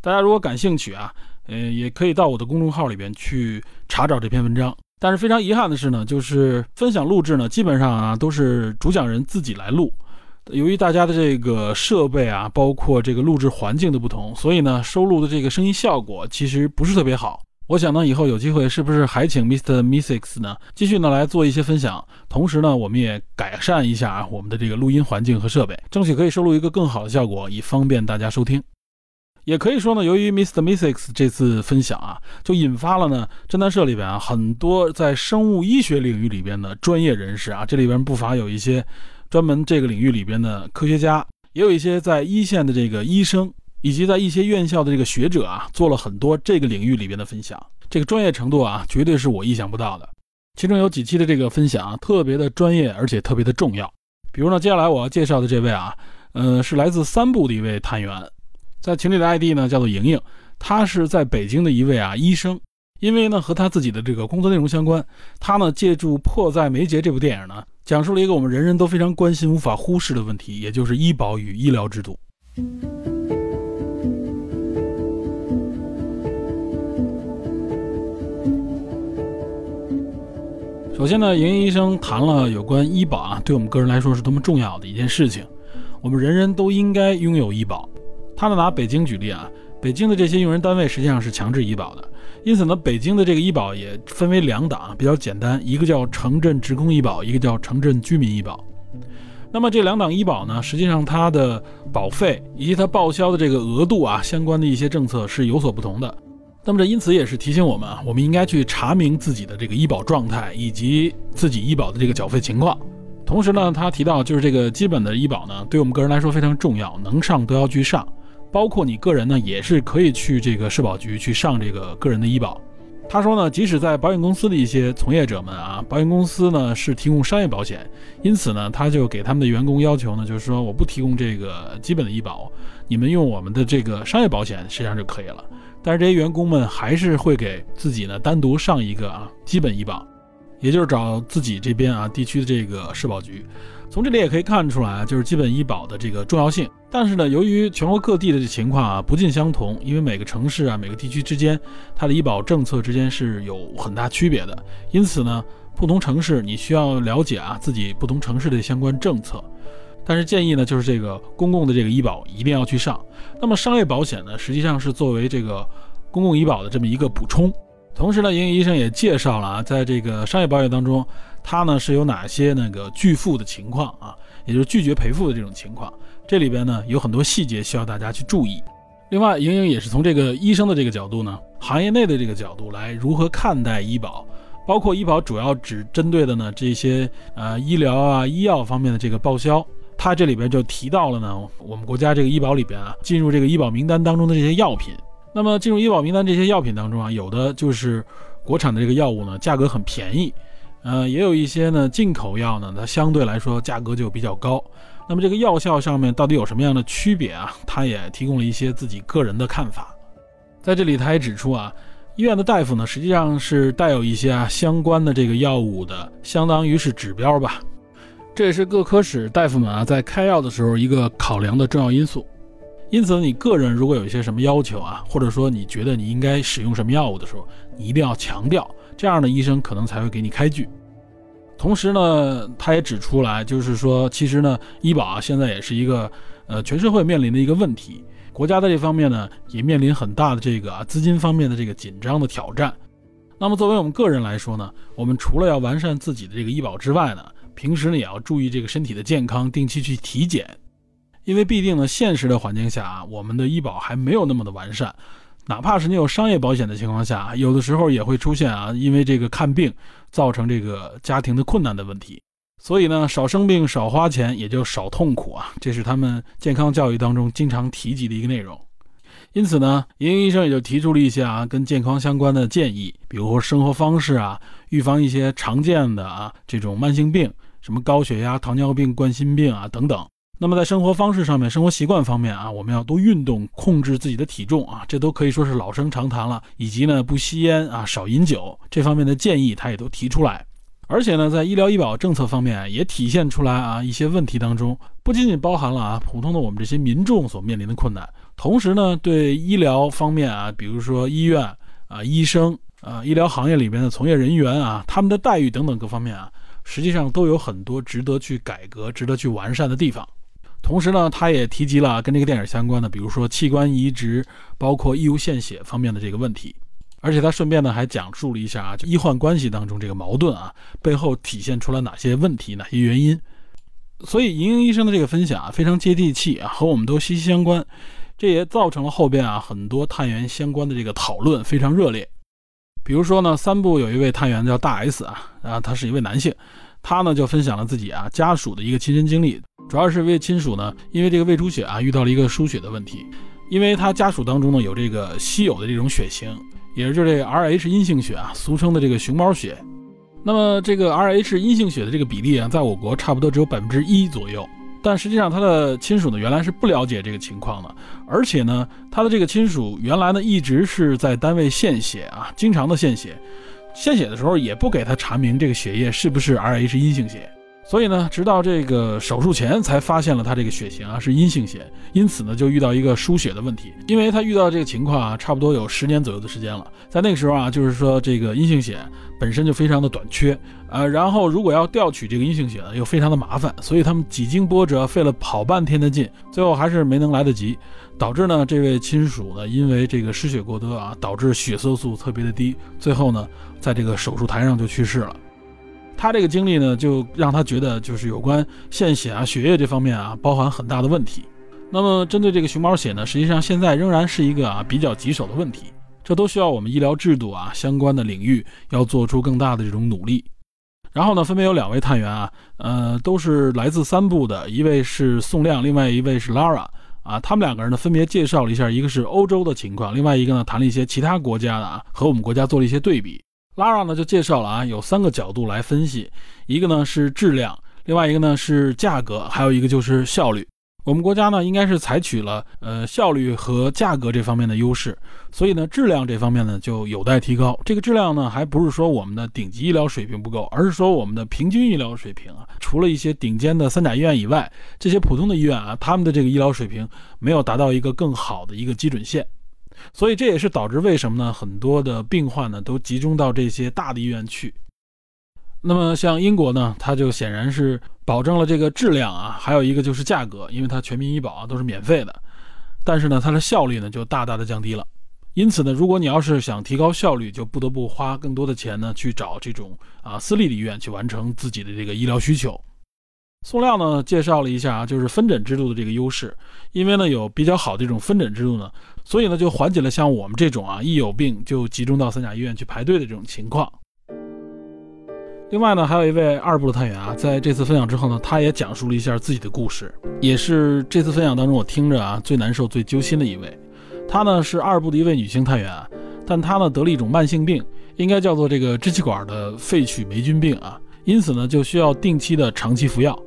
大家如果感兴趣啊，呃，也可以到我的公众号里边去查找这篇文章。但是非常遗憾的是呢，就是分享录制呢，基本上啊都是主讲人自己来录。由于大家的这个设备啊，包括这个录制环境的不同，所以呢，收录的这个声音效果其实不是特别好。我想呢，以后有机会是不是还请 Mr. Mysix 呢，继续呢来做一些分享，同时呢，我们也改善一下啊我们的这个录音环境和设备，争取可以收录一个更好的效果，以方便大家收听。也可以说呢，由于 Mr. Mystics 这次分享啊，就引发了呢侦探社里边啊很多在生物医学领域里边的专业人士啊，这里边不乏有一些。专门这个领域里边的科学家，也有一些在一线的这个医生，以及在一些院校的这个学者啊，做了很多这个领域里边的分享。这个专业程度啊，绝对是我意想不到的。其中有几期的这个分享啊特别的专业，而且特别的重要。比如呢，接下来我要介绍的这位啊，呃，是来自三部的一位探员，在群里的 ID 呢叫做莹莹，他是在北京的一位啊医生，因为呢和他自己的这个工作内容相关，他呢借助《迫在眉睫》这部电影呢，讲述了一个我们人人都非常关心、无法忽视的问题，也就是医保与医疗制度。首先呢，莹莹医生谈了有关医保啊，对我们个人来说是多么重要的一件事情。我们人人都应该拥有医保。他呢拿北京举例啊，北京的这些用人单位实际上是强制医保的，因此呢，北京的这个医保也分为两档，比较简单，一个叫城镇职工医保，一个叫城镇居民医保。那么这两档医保呢，实际上它的保费以及它报销的这个额度啊，相关的一些政策是有所不同的。那么这因此也是提醒我们，我们应该去查明自己的这个医保状态以及自己医保的这个缴费情况。同时呢，他提到就是这个基本的医保呢，对我们个人来说非常重要，能上都要去上，包括你个人呢也是可以去这个社保局去上这个个人的医保。他说呢，即使在保险公司的一些从业者们啊，保险公司呢是提供商业保险，因此呢，他就给他们的员工要求呢，就是说我不提供这个基本的医保，你们用我们的这个商业保险实际上就可以了。但是这些员工们还是会给自己呢单独上一个啊基本医保，也就是找自己这边啊地区的这个社保局。从这里也可以看出来，就是基本医保的这个重要性。但是呢，由于全国各地的情况啊不尽相同，因为每个城市啊每个地区之间，它的医保政策之间是有很大区别的。因此呢，不同城市你需要了解啊自己不同城市的相关政策。但是建议呢，就是这个公共的这个医保一定要去上。那么商业保险呢，实际上是作为这个公共医保的这么一个补充。同时呢，莹莹医生也介绍了啊，在这个商业保险当中。它呢是有哪些那个拒付的情况啊，也就是拒绝赔付的这种情况，这里边呢有很多细节需要大家去注意。另外，莹莹也是从这个医生的这个角度呢，行业内的这个角度来如何看待医保，包括医保主要只针对的呢这些呃医疗啊医药方面的这个报销，它这里边就提到了呢我们国家这个医保里边啊进入这个医保名单当中的这些药品，那么进入医保名单这些药品当中啊，有的就是国产的这个药物呢价格很便宜。呃，也有一些呢，进口药呢，它相对来说价格就比较高。那么这个药效上面到底有什么样的区别啊？他也提供了一些自己个人的看法。在这里，他也指出啊，医院的大夫呢，实际上是带有一些啊相关的这个药物的，相当于是指标吧。这也是各科室大夫们啊在开药的时候一个考量的重要因素。因此，你个人如果有一些什么要求啊，或者说你觉得你应该使用什么药物的时候，你一定要强调。这样的医生可能才会给你开具。同时呢，他也指出来，就是说，其实呢，医保啊现在也是一个呃全社会面临的一个问题，国家在这方面呢也面临很大的这个啊资金方面的这个紧张的挑战。那么作为我们个人来说呢，我们除了要完善自己的这个医保之外呢，平时呢也要注意这个身体的健康，定期去体检，因为必定呢现实的环境下啊，我们的医保还没有那么的完善。哪怕是你有商业保险的情况下，有的时候也会出现啊，因为这个看病造成这个家庭的困难的问题。所以呢，少生病、少花钱，也就少痛苦啊，这是他们健康教育当中经常提及的一个内容。因此呢，莹莹医生也就提出了一些啊跟健康相关的建议，比如说生活方式啊，预防一些常见的啊这种慢性病，什么高血压、糖尿病、冠心病啊等等。那么在生活方式上面、生活习惯方面啊，我们要多运动，控制自己的体重啊，这都可以说是老生常谈了。以及呢，不吸烟啊，少饮酒这方面的建议，他也都提出来。而且呢，在医疗医保政策方面也体现出来啊，一些问题当中不仅仅包含了啊普通的我们这些民众所面临的困难，同时呢，对医疗方面啊，比如说医院啊、医生啊、医疗行业里边的从业人员啊，他们的待遇等等各方面啊，实际上都有很多值得去改革、值得去完善的地方。同时呢，他也提及了跟这个电影相关的，比如说器官移植，包括义务献血方面的这个问题。而且他顺便呢还讲述了一下啊，就医患关系当中这个矛盾啊，背后体现出了哪些问题、哪些原因。所以莹莹医生的这个分享啊，非常接地气啊，和我们都息息相关。这也造成了后边啊很多探员相关的这个讨论非常热烈。比如说呢，三部有一位探员叫大 S 啊，啊，他是一位男性，他呢就分享了自己啊家属的一个亲身经历。主要是为亲属呢，因为这个胃出血啊，遇到了一个输血的问题，因为他家属当中呢有这个稀有的这种血型，也是就这 Rh 阴性血啊，俗称的这个熊猫血。那么这个 Rh 阴性血的这个比例啊，在我国差不多只有百分之一左右，但实际上他的亲属呢原来是不了解这个情况的，而且呢他的这个亲属原来呢一直是在单位献血啊，经常的献血，献血的时候也不给他查明这个血液是不是 Rh 阴性血。所以呢，直到这个手术前才发现了他这个血型啊是阴性血，因此呢就遇到一个输血的问题。因为他遇到这个情况啊，差不多有十年左右的时间了，在那个时候啊，就是说这个阴性血本身就非常的短缺，呃，然后如果要调取这个阴性血呢，又非常的麻烦，所以他们几经波折，费了跑半天的劲，最后还是没能来得及，导致呢这位亲属呢因为这个失血过多啊，导致血色素特别的低，最后呢在这个手术台上就去世了。他这个经历呢，就让他觉得就是有关献血啊、血液这方面啊，包含很大的问题。那么针对这个熊猫血呢，实际上现在仍然是一个啊比较棘手的问题，这都需要我们医疗制度啊相关的领域要做出更大的这种努力。然后呢，分别有两位探员啊，呃，都是来自三部的，一位是宋亮，另外一位是 Lara 啊，他们两个人呢分别介绍了一下，一个是欧洲的情况，另外一个呢谈了一些其他国家的啊，和我们国家做了一些对比。Lara 呢就介绍了啊，有三个角度来分析，一个呢是质量，另外一个呢是价格，还有一个就是效率。我们国家呢应该是采取了呃效率和价格这方面的优势，所以呢质量这方面呢就有待提高。这个质量呢还不是说我们的顶级医疗水平不够，而是说我们的平均医疗水平啊，除了一些顶尖的三甲医院以外，这些普通的医院啊，他们的这个医疗水平没有达到一个更好的一个基准线。所以这也是导致为什么呢？很多的病患呢都集中到这些大的医院去。那么像英国呢，它就显然是保证了这个质量啊，还有一个就是价格，因为它全民医保啊都是免费的。但是呢，它的效率呢就大大的降低了。因此呢，如果你要是想提高效率，就不得不花更多的钱呢去找这种啊私立的医院去完成自己的这个医疗需求。宋亮呢介绍了一下啊，就是分诊制度的这个优势，因为呢有比较好的这种分诊制度呢，所以呢就缓解了像我们这种啊一有病就集中到三甲医院去排队的这种情况。另外呢，还有一位二部的探员啊，在这次分享之后呢，他也讲述了一下自己的故事，也是这次分享当中我听着啊最难受、最揪心的一位。她呢是二部的一位女性探员，但她呢得了一种慢性病，应该叫做这个支气管的肺曲霉菌病啊，因此呢就需要定期的长期服药。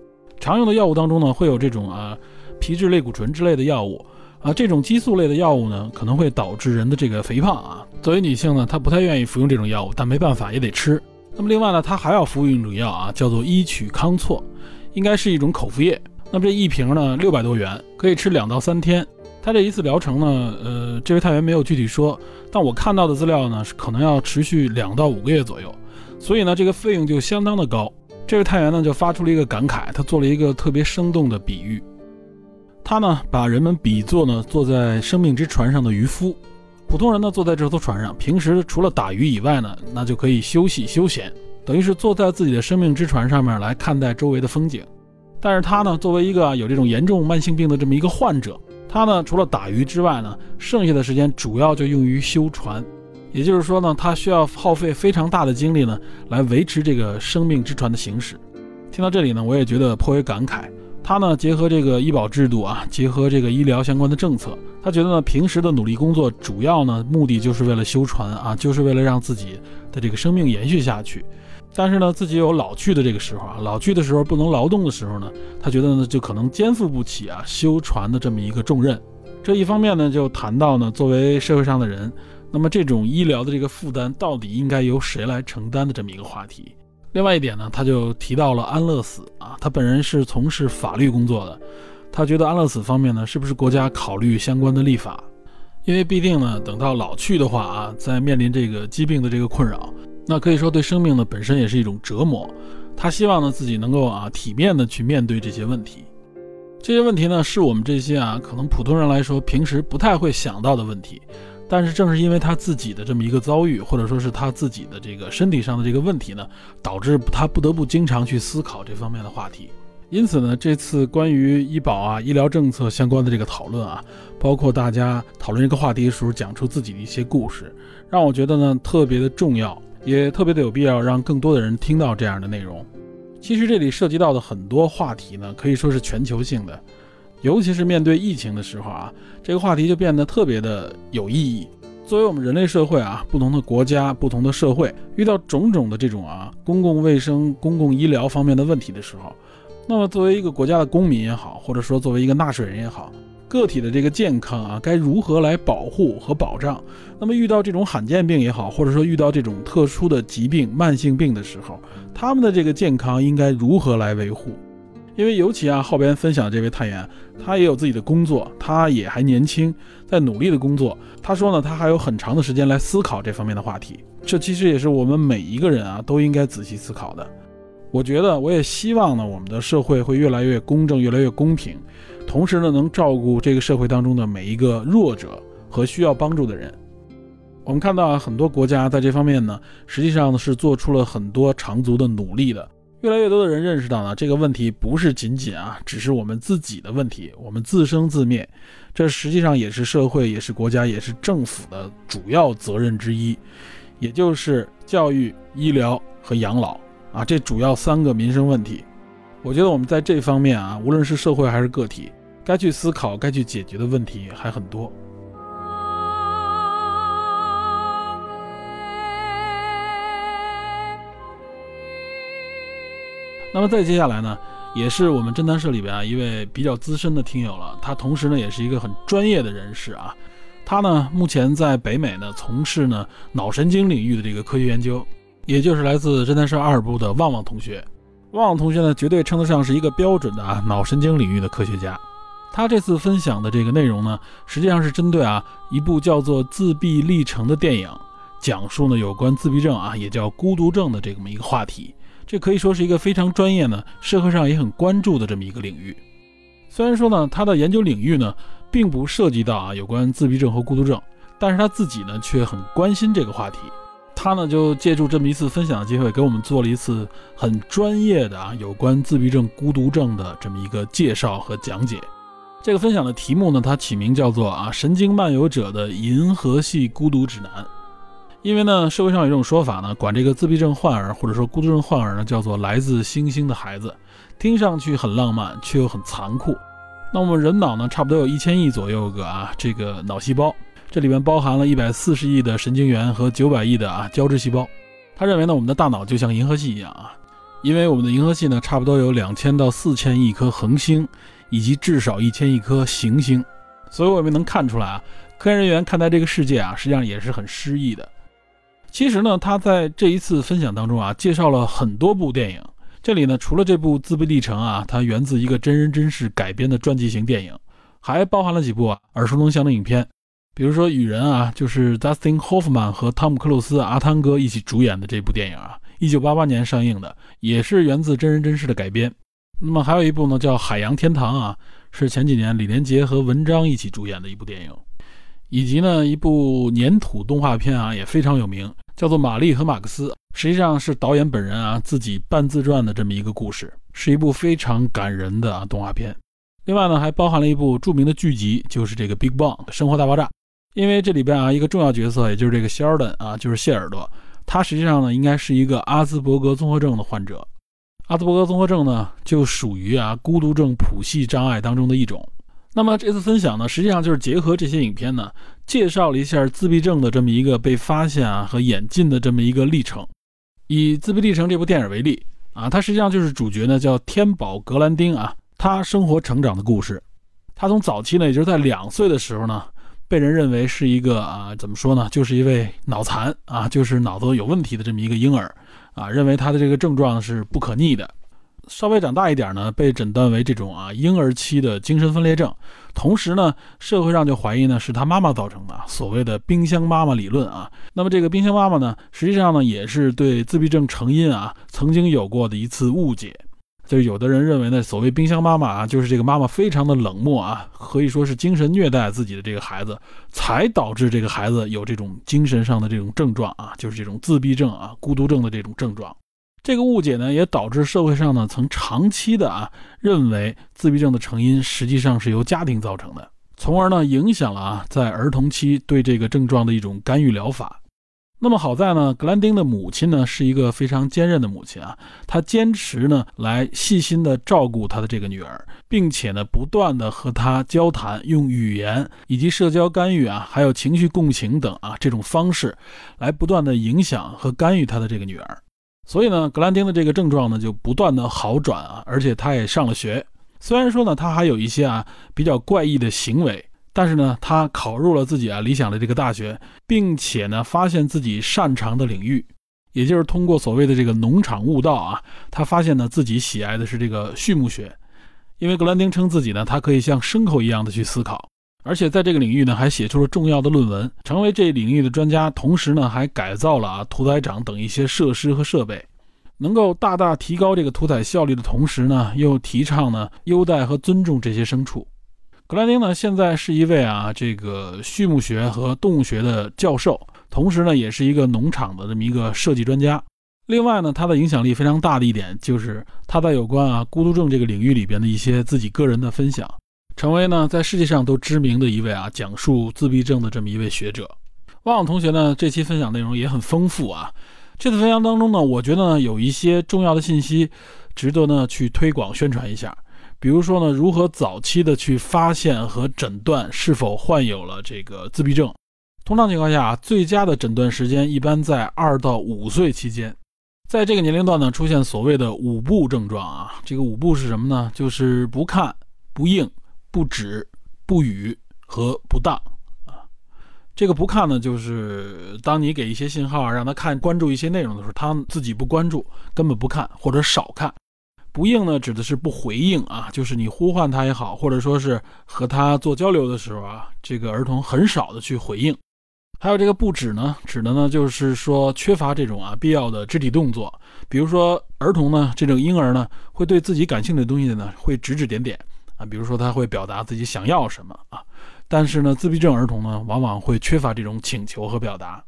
常用的药物当中呢，会有这种啊皮质类固醇之类的药物啊，这种激素类的药物呢，可能会导致人的这个肥胖啊。作为女性呢，她不太愿意服用这种药物，但没办法也得吃。那么另外呢，她还要服用一种药啊，叫做伊曲康唑，应该是一种口服液。那么这一瓶呢，六百多元，可以吃两到三天。她这一次疗程呢，呃，这位探员没有具体说，但我看到的资料呢，是可能要持续两到五个月左右，所以呢，这个费用就相当的高。这位探员呢就发出了一个感慨，他做了一个特别生动的比喻，他呢把人们比作呢坐在生命之船上的渔夫，普通人呢坐在这艘船上，平时除了打鱼以外呢，那就可以休息休闲，等于是坐在自己的生命之船上面来看待周围的风景。但是他呢作为一个有这种严重慢性病的这么一个患者，他呢除了打鱼之外呢，剩下的时间主要就用于修船。也就是说呢，他需要耗费非常大的精力呢，来维持这个生命之船的行驶。听到这里呢，我也觉得颇为感慨。他呢，结合这个医保制度啊，结合这个医疗相关的政策，他觉得呢，平时的努力工作主要呢，目的就是为了修船啊，就是为了让自己的这个生命延续下去。但是呢，自己有老去的这个时候啊，老去的时候不能劳动的时候呢，他觉得呢，就可能肩负不起啊修船的这么一个重任。这一方面呢，就谈到呢，作为社会上的人。那么这种医疗的这个负担到底应该由谁来承担的这么一个话题？另外一点呢，他就提到了安乐死啊，他本人是从事法律工作的，他觉得安乐死方面呢，是不是国家考虑相关的立法？因为必定呢，等到老去的话啊，在面临这个疾病的这个困扰，那可以说对生命呢本身也是一种折磨。他希望呢自己能够啊体面的去面对这些问题。这些问题呢，是我们这些啊可能普通人来说平时不太会想到的问题。但是正是因为他自己的这么一个遭遇，或者说是他自己的这个身体上的这个问题呢，导致他不得不经常去思考这方面的话题。因此呢，这次关于医保啊、医疗政策相关的这个讨论啊，包括大家讨论这个话题的时候讲出自己的一些故事，让我觉得呢特别的重要，也特别的有必要让更多的人听到这样的内容。其实这里涉及到的很多话题呢，可以说是全球性的。尤其是面对疫情的时候啊，这个话题就变得特别的有意义。作为我们人类社会啊，不同的国家、不同的社会遇到种种的这种啊公共卫生、公共医疗方面的问题的时候，那么作为一个国家的公民也好，或者说作为一个纳税人也好，个体的这个健康啊，该如何来保护和保障？那么遇到这种罕见病也好，或者说遇到这种特殊的疾病、慢性病的时候，他们的这个健康应该如何来维护？因为尤其啊，后边分享的这位探员，他也有自己的工作，他也还年轻，在努力的工作。他说呢，他还有很长的时间来思考这方面的话题。这其实也是我们每一个人啊都应该仔细思考的。我觉得，我也希望呢，我们的社会会越来越公正，越来越公平，同时呢，能照顾这个社会当中的每一个弱者和需要帮助的人。我们看到啊，很多国家在这方面呢，实际上呢是做出了很多长足的努力的。越来越多的人认识到呢，这个问题不是仅仅啊，只是我们自己的问题，我们自生自灭，这实际上也是社会，也是国家，也是政府的主要责任之一，也就是教育、医疗和养老啊，这主要三个民生问题。我觉得我们在这方面啊，无论是社会还是个体，该去思考、该去解决的问题还很多。那么再接下来呢，也是我们侦探社里边啊一位比较资深的听友了。他同时呢也是一个很专业的人士啊。他呢目前在北美呢从事呢脑神经领域的这个科学研究，也就是来自侦探社二部的旺旺同学。旺旺同学呢绝对称得上是一个标准的啊脑神经领域的科学家。他这次分享的这个内容呢，实际上是针对啊一部叫做《自闭历程》的电影，讲述呢有关自闭症啊也叫孤独症的这么一个话题。这可以说是一个非常专业呢，社会上也很关注的这么一个领域。虽然说呢，他的研究领域呢，并不涉及到啊有关自闭症和孤独症，但是他自己呢，却很关心这个话题。他呢，就借助这么一次分享的机会，给我们做了一次很专业的啊有关自闭症、孤独症的这么一个介绍和讲解。这个分享的题目呢，他起名叫做啊神经漫游者的银河系孤独指南。因为呢，社会上有一种说法呢，管这个自闭症患儿或者说孤独症患儿呢，叫做来自星星的孩子，听上去很浪漫，却又很残酷。那我们人脑呢，差不多有一千亿左右个啊，这个脑细胞，这里面包含了一百四十亿的神经元和九百亿的啊胶质细胞。他认为呢，我们的大脑就像银河系一样啊，因为我们的银河系呢，差不多有两千到四千亿颗恒星，以及至少一千亿颗行星。所以我们能看出来啊，科研人员看待这个世界啊，实际上也是很诗意的。其实呢，他在这一次分享当中啊，介绍了很多部电影。这里呢，除了这部《自闭历程》啊，它源自一个真人真事改编的传记型电影，还包含了几部啊耳熟能详的影片，比如说《雨人》啊，就是 Dustin Hoffman 和汤姆克鲁斯阿汤哥一起主演的这部电影啊，一九八八年上映的，也是源自真人真事的改编。那么还有一部呢，叫《海洋天堂》啊，是前几年李连杰和文章一起主演的一部电影，以及呢一部粘土动画片啊，也非常有名。叫做《玛丽和马克思》，实际上是导演本人啊自己半自传的这么一个故事，是一部非常感人的啊动画片。另外呢，还包含了一部著名的剧集，就是这个《Big Bang》生活大爆炸。因为这里边啊一个重要角色，也就是这个谢尔顿啊，就是谢耳朵，他实际上呢应该是一个阿兹伯格综合症的患者。阿兹伯格综合症呢就属于啊孤独症谱系障碍当中的一种。那么这次分享呢，实际上就是结合这些影片呢，介绍了一下自闭症的这么一个被发现啊和演进的这么一个历程。以《自闭历程》这部电影为例啊，它实际上就是主角呢叫天宝格兰丁啊，他生活成长的故事。他从早期呢，也就是在两岁的时候呢，被人认为是一个啊怎么说呢，就是一位脑残啊，就是脑子有问题的这么一个婴儿啊，认为他的这个症状是不可逆的。稍微长大一点呢，被诊断为这种啊婴儿期的精神分裂症，同时呢，社会上就怀疑呢是他妈妈造成的，所谓的冰箱妈妈理论啊。那么这个冰箱妈妈呢，实际上呢也是对自闭症成因啊曾经有过的一次误解，就有的人认为呢，所谓冰箱妈妈啊，就是这个妈妈非常的冷漠啊，可以说是精神虐待自己的这个孩子，才导致这个孩子有这种精神上的这种症状啊，就是这种自闭症啊、孤独症的这种症状。这个误解呢，也导致社会上呢曾长期的啊认为自闭症的成因实际上是由家庭造成的，从而呢影响了啊在儿童期对这个症状的一种干预疗法。那么好在呢，格兰丁的母亲呢是一个非常坚韧的母亲啊，她坚持呢来细心的照顾她的这个女儿，并且呢不断的和她交谈，用语言以及社交干预啊，还有情绪共情等啊这种方式，来不断的影响和干预她的这个女儿。所以呢，格兰丁的这个症状呢就不断的好转啊，而且他也上了学。虽然说呢，他还有一些啊比较怪异的行为，但是呢，他考入了自己啊理想的这个大学，并且呢，发现自己擅长的领域，也就是通过所谓的这个农场悟道啊，他发现呢自己喜爱的是这个畜牧学，因为格兰丁称自己呢，他可以像牲口一样的去思考。而且在这个领域呢，还写出了重要的论文，成为这领域的专家。同时呢，还改造了啊屠宰场等一些设施和设备，能够大大提高这个屠宰效率的同时呢，又提倡呢优待和尊重这些牲畜。格兰丁呢，现在是一位啊这个畜牧学和动物学的教授，同时呢，也是一个农场的这么一个设计专家。另外呢，他的影响力非常大的一点就是他在有关啊孤独症这个领域里边的一些自己个人的分享。成为呢，在世界上都知名的一位啊，讲述自闭症的这么一位学者。旺旺同学呢，这期分享内容也很丰富啊。这次分享当中呢，我觉得呢，有一些重要的信息值得呢去推广宣传一下。比如说呢，如何早期的去发现和诊断是否患有了这个自闭症。通常情况下啊，最佳的诊断时间一般在二到五岁期间。在这个年龄段呢，出现所谓的五不症状啊。这个五不是什么呢？就是不看、不应。不止、不语和不当啊，这个不看呢，就是当你给一些信号让他看、关注一些内容的时候，他自己不关注，根本不看或者少看。不应呢，指的是不回应啊，就是你呼唤他也好，或者说是和他做交流的时候啊，这个儿童很少的去回应。还有这个不止呢，指的呢就是说缺乏这种啊必要的肢体动作，比如说儿童呢，这种婴儿呢，会对自己感兴趣的东西呢，会指指点点。啊，比如说他会表达自己想要什么啊，但是呢，自闭症儿童呢，往往会缺乏这种请求和表达。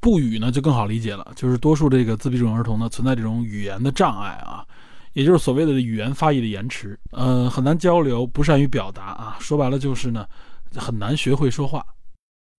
不语呢就更好理解了，就是多数这个自闭症儿童呢存在这种语言的障碍啊，也就是所谓的语言发育的延迟，呃，很难交流，不善于表达啊，说白了就是呢，很难学会说话。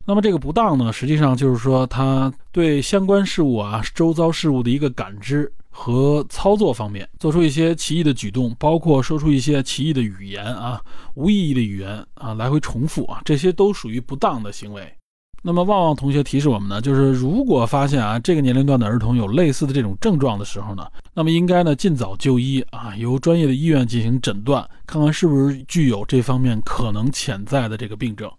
那么这个不当呢，实际上就是说他对相关事物啊、周遭事物的一个感知。和操作方面做出一些奇异的举动，包括说出一些奇异的语言啊，无意义的语言啊，来回重复啊，这些都属于不当的行为。那么旺旺同学提示我们呢，就是如果发现啊这个年龄段的儿童有类似的这种症状的时候呢，那么应该呢尽早就医啊，由专业的医院进行诊断，看看是不是具有这方面可能潜在的这个病症。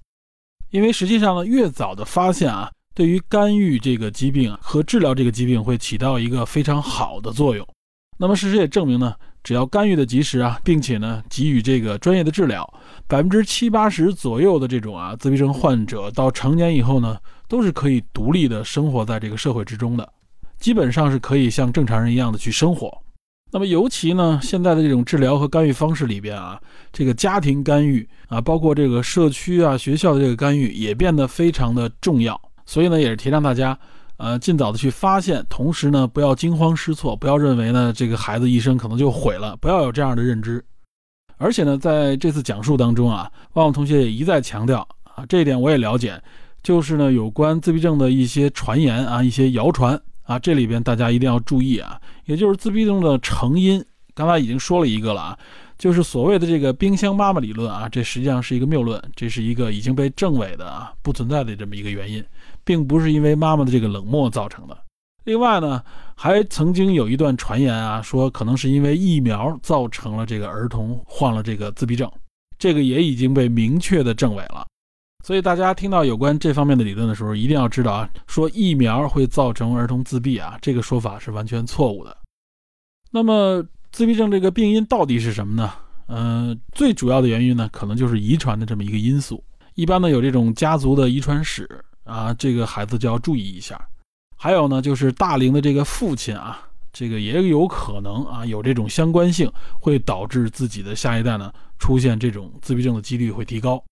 因为实际上呢，越早的发现啊。对于干预这个疾病和治疗这个疾病会起到一个非常好的作用。那么事实也证明呢，只要干预的及时啊，并且呢给予这个专业的治疗，百分之七八十左右的这种啊自闭症患者到成年以后呢，都是可以独立的生活在这个社会之中的，基本上是可以像正常人一样的去生活。那么尤其呢，现在的这种治疗和干预方式里边啊，这个家庭干预啊，包括这个社区啊、学校的这个干预也变得非常的重要。所以呢，也是提倡大家，呃，尽早的去发现，同时呢，不要惊慌失措，不要认为呢，这个孩子一生可能就毁了，不要有这样的认知。而且呢，在这次讲述当中啊，旺旺同学也一再强调啊，这一点我也了解，就是呢，有关自闭症的一些传言啊，一些谣传啊，这里边大家一定要注意啊，也就是自闭症的成因，刚才已经说了一个了啊。就是所谓的这个冰箱妈妈理论啊，这实际上是一个谬论，这是一个已经被证伪的啊，不存在的这么一个原因，并不是因为妈妈的这个冷漠造成的。另外呢，还曾经有一段传言啊，说可能是因为疫苗造成了这个儿童患了这个自闭症，这个也已经被明确的证伪了。所以大家听到有关这方面的理论的时候，一定要知道啊，说疫苗会造成儿童自闭啊，这个说法是完全错误的。那么。自闭症这个病因到底是什么呢？嗯，最主要的原因呢，可能就是遗传的这么一个因素。一般呢，有这种家族的遗传史啊，这个孩子就要注意一下。还有呢，就是大龄的这个父亲啊，这个也有可能啊，有这种相关性，会导致自己的下一代呢出现这种自闭症的几率会提高。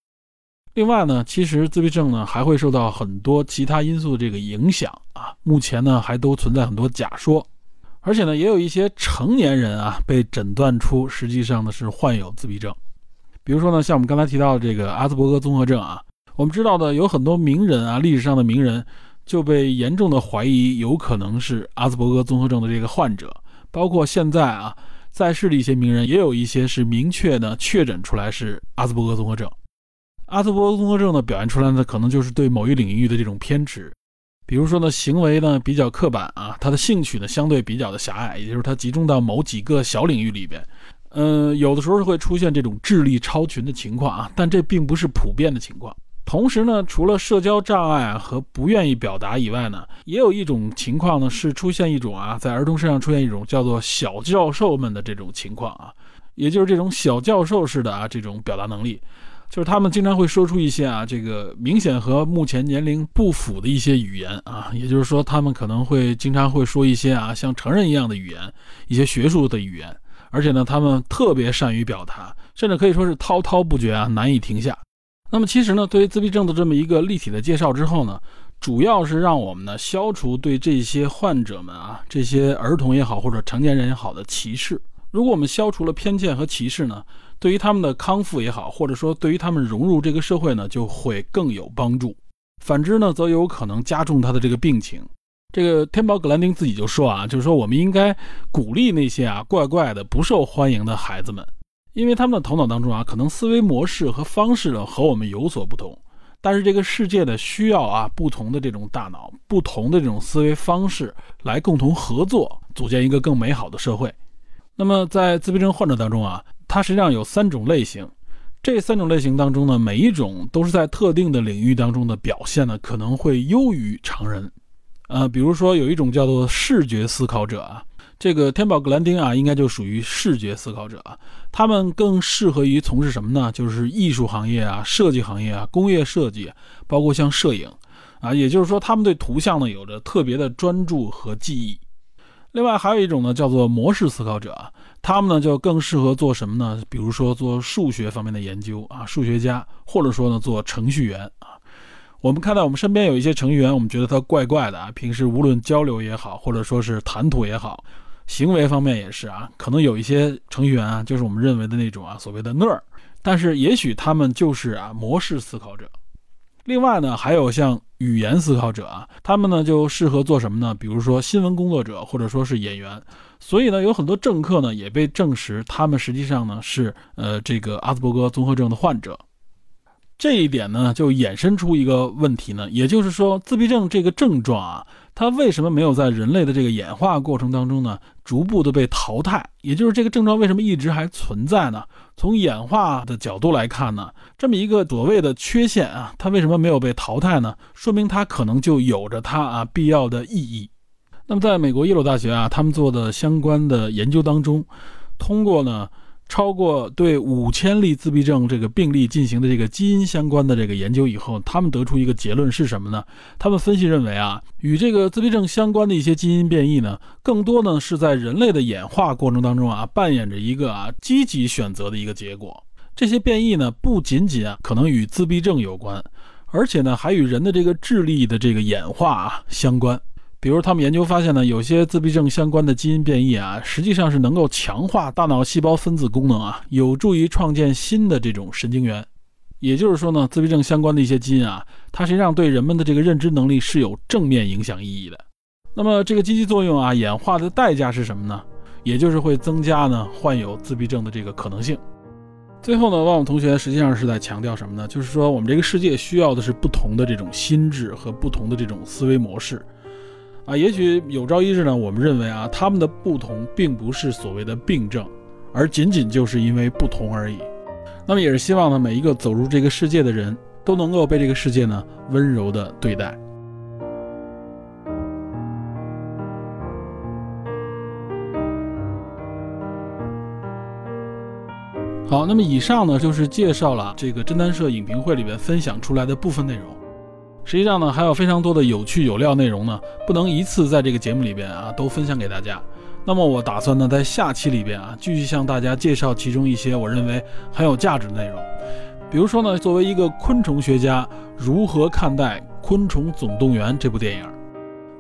另外呢，其实自闭症呢还会受到很多其他因素的这个影响啊，目前呢还都存在很多假说。而且呢，也有一些成年人啊被诊断出实际上呢是患有自闭症，比如说呢，像我们刚才提到的这个阿兹伯格综合症啊，我们知道的有很多名人啊，历史上的名人就被严重的怀疑有可能是阿兹伯格综合症的这个患者，包括现在啊在世的一些名人，也有一些是明确的确诊出来是阿兹伯格综合症。阿兹伯格综合症呢表现出来呢，可能就是对某一领域的这种偏执。比如说呢，行为呢比较刻板啊，他的兴趣呢相对比较的狭隘，也就是他集中到某几个小领域里边。嗯，有的时候会出现这种智力超群的情况啊，但这并不是普遍的情况。同时呢，除了社交障碍和不愿意表达以外呢，也有一种情况呢是出现一种啊，在儿童身上出现一种叫做小教授们的这种情况啊，也就是这种小教授式的啊这种表达能力，就是他们经常会说出一些啊这个明显和目前年龄不符的一些语言啊，也就是说他们可能会经常会说一些啊像成人一样的语言，一些学术的语言。而且呢，他们特别善于表达，甚至可以说是滔滔不绝啊，难以停下。那么其实呢，对于自闭症的这么一个立体的介绍之后呢，主要是让我们呢消除对这些患者们啊，这些儿童也好或者成年人也好的歧视。如果我们消除了偏见和歧视呢，对于他们的康复也好，或者说对于他们融入这个社会呢，就会更有帮助。反之呢，则有可能加重他的这个病情。这个天宝·格兰丁自己就说啊，就是说我们应该鼓励那些啊怪怪的、不受欢迎的孩子们，因为他们的头脑当中啊，可能思维模式和方式呢和我们有所不同。但是这个世界呢需要啊不同的这种大脑、不同的这种思维方式来共同合作，组建一个更美好的社会。那么在自闭症患者当中啊，它实际上有三种类型，这三种类型当中呢，每一种都是在特定的领域当中的表现呢，可能会优于常人。呃，比如说有一种叫做视觉思考者啊，这个天宝格兰丁啊，应该就属于视觉思考者。他们更适合于从事什么呢？就是艺术行业啊、设计行业啊、工业设计，包括像摄影啊。也就是说，他们对图像呢有着特别的专注和记忆。另外还有一种呢，叫做模式思考者啊，他们呢就更适合做什么呢？比如说做数学方面的研究啊，数学家，或者说呢做程序员啊。我们看到我们身边有一些程序员，我们觉得他怪怪的啊。平时无论交流也好，或者说是谈吐也好，行为方面也是啊。可能有一些程序员啊，就是我们认为的那种啊，所谓的 nerd。但是也许他们就是啊，模式思考者。另外呢，还有像语言思考者啊，他们呢就适合做什么呢？比如说新闻工作者，或者说是演员。所以呢，有很多政客呢也被证实，他们实际上呢是呃这个阿斯伯格综合症的患者。这一点呢，就衍生出一个问题呢，也就是说，自闭症这个症状啊，它为什么没有在人类的这个演化过程当中呢，逐步的被淘汰？也就是这个症状为什么一直还存在呢？从演化的角度来看呢，这么一个所谓的缺陷啊，它为什么没有被淘汰呢？说明它可能就有着它啊必要的意义。那么，在美国耶鲁大学啊，他们做的相关的研究当中，通过呢。超过对五千例自闭症这个病例进行的这个基因相关的这个研究以后，他们得出一个结论是什么呢？他们分析认为啊，与这个自闭症相关的一些基因变异呢，更多呢是在人类的演化过程当中啊，扮演着一个啊积极选择的一个结果。这些变异呢，不仅仅啊可能与自闭症有关，而且呢还与人的这个智力的这个演化啊相关。比如，他们研究发现呢，有些自闭症相关的基因变异啊，实际上是能够强化大脑细胞分子功能啊，有助于创建新的这种神经元。也就是说呢，自闭症相关的一些基因啊，它实际上对人们的这个认知能力是有正面影响意义的。那么，这个积极作用啊，演化的代价是什么呢？也就是会增加呢患有自闭症的这个可能性。最后呢，旺旺同学实际上是在强调什么呢？就是说，我们这个世界需要的是不同的这种心智和不同的这种思维模式。啊，也许有朝一日呢，我们认为啊，他们的不同并不是所谓的病症，而仅仅就是因为不同而已。那么也是希望呢，每一个走入这个世界的人都能够被这个世界呢温柔的对待。好，那么以上呢就是介绍了这个侦探社影评会里边分享出来的部分内容。实际上呢，还有非常多的有趣有料内容呢，不能一次在这个节目里边啊都分享给大家。那么我打算呢，在下期里边啊，继续向大家介绍其中一些我认为很有价值的内容。比如说呢，作为一个昆虫学家，如何看待《昆虫总动员》这部电影？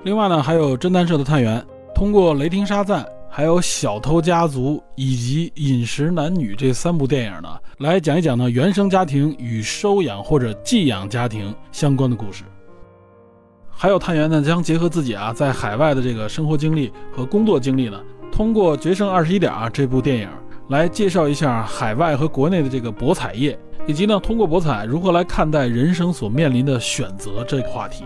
另外呢，还有侦探社的探员通过《雷霆沙赞》。还有《小偷家族》以及《饮食男女》这三部电影呢，来讲一讲呢原生家庭与收养或者寄养家庭相关的故事。还有探员呢将结合自己啊在海外的这个生活经历和工作经历呢，通过《决胜二十一点》啊这部电影来介绍一下海外和国内的这个博彩业，以及呢通过博彩如何来看待人生所面临的选择这个话题。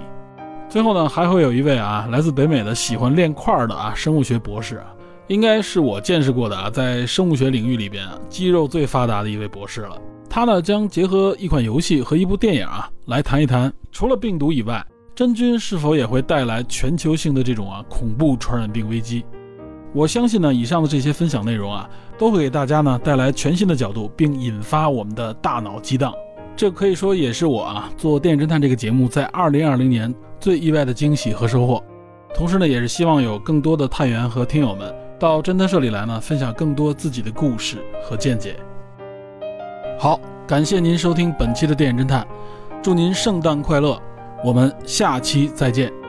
最后呢，还会有一位啊，来自北美的喜欢练块的啊，生物学博士啊，应该是我见识过的啊，在生物学领域里边啊，肌肉最发达的一位博士了。他呢，将结合一款游戏和一部电影啊，来谈一谈，除了病毒以外，真菌是否也会带来全球性的这种啊恐怖传染病危机？我相信呢，以上的这些分享内容啊，都会给大家呢带来全新的角度，并引发我们的大脑激荡。这可以说也是我啊做电影侦探这个节目在二零二零年最意外的惊喜和收获。同时呢，也是希望有更多的探员和听友们到侦探社里来呢，分享更多自己的故事和见解。好，感谢您收听本期的电影侦探，祝您圣诞快乐，我们下期再见。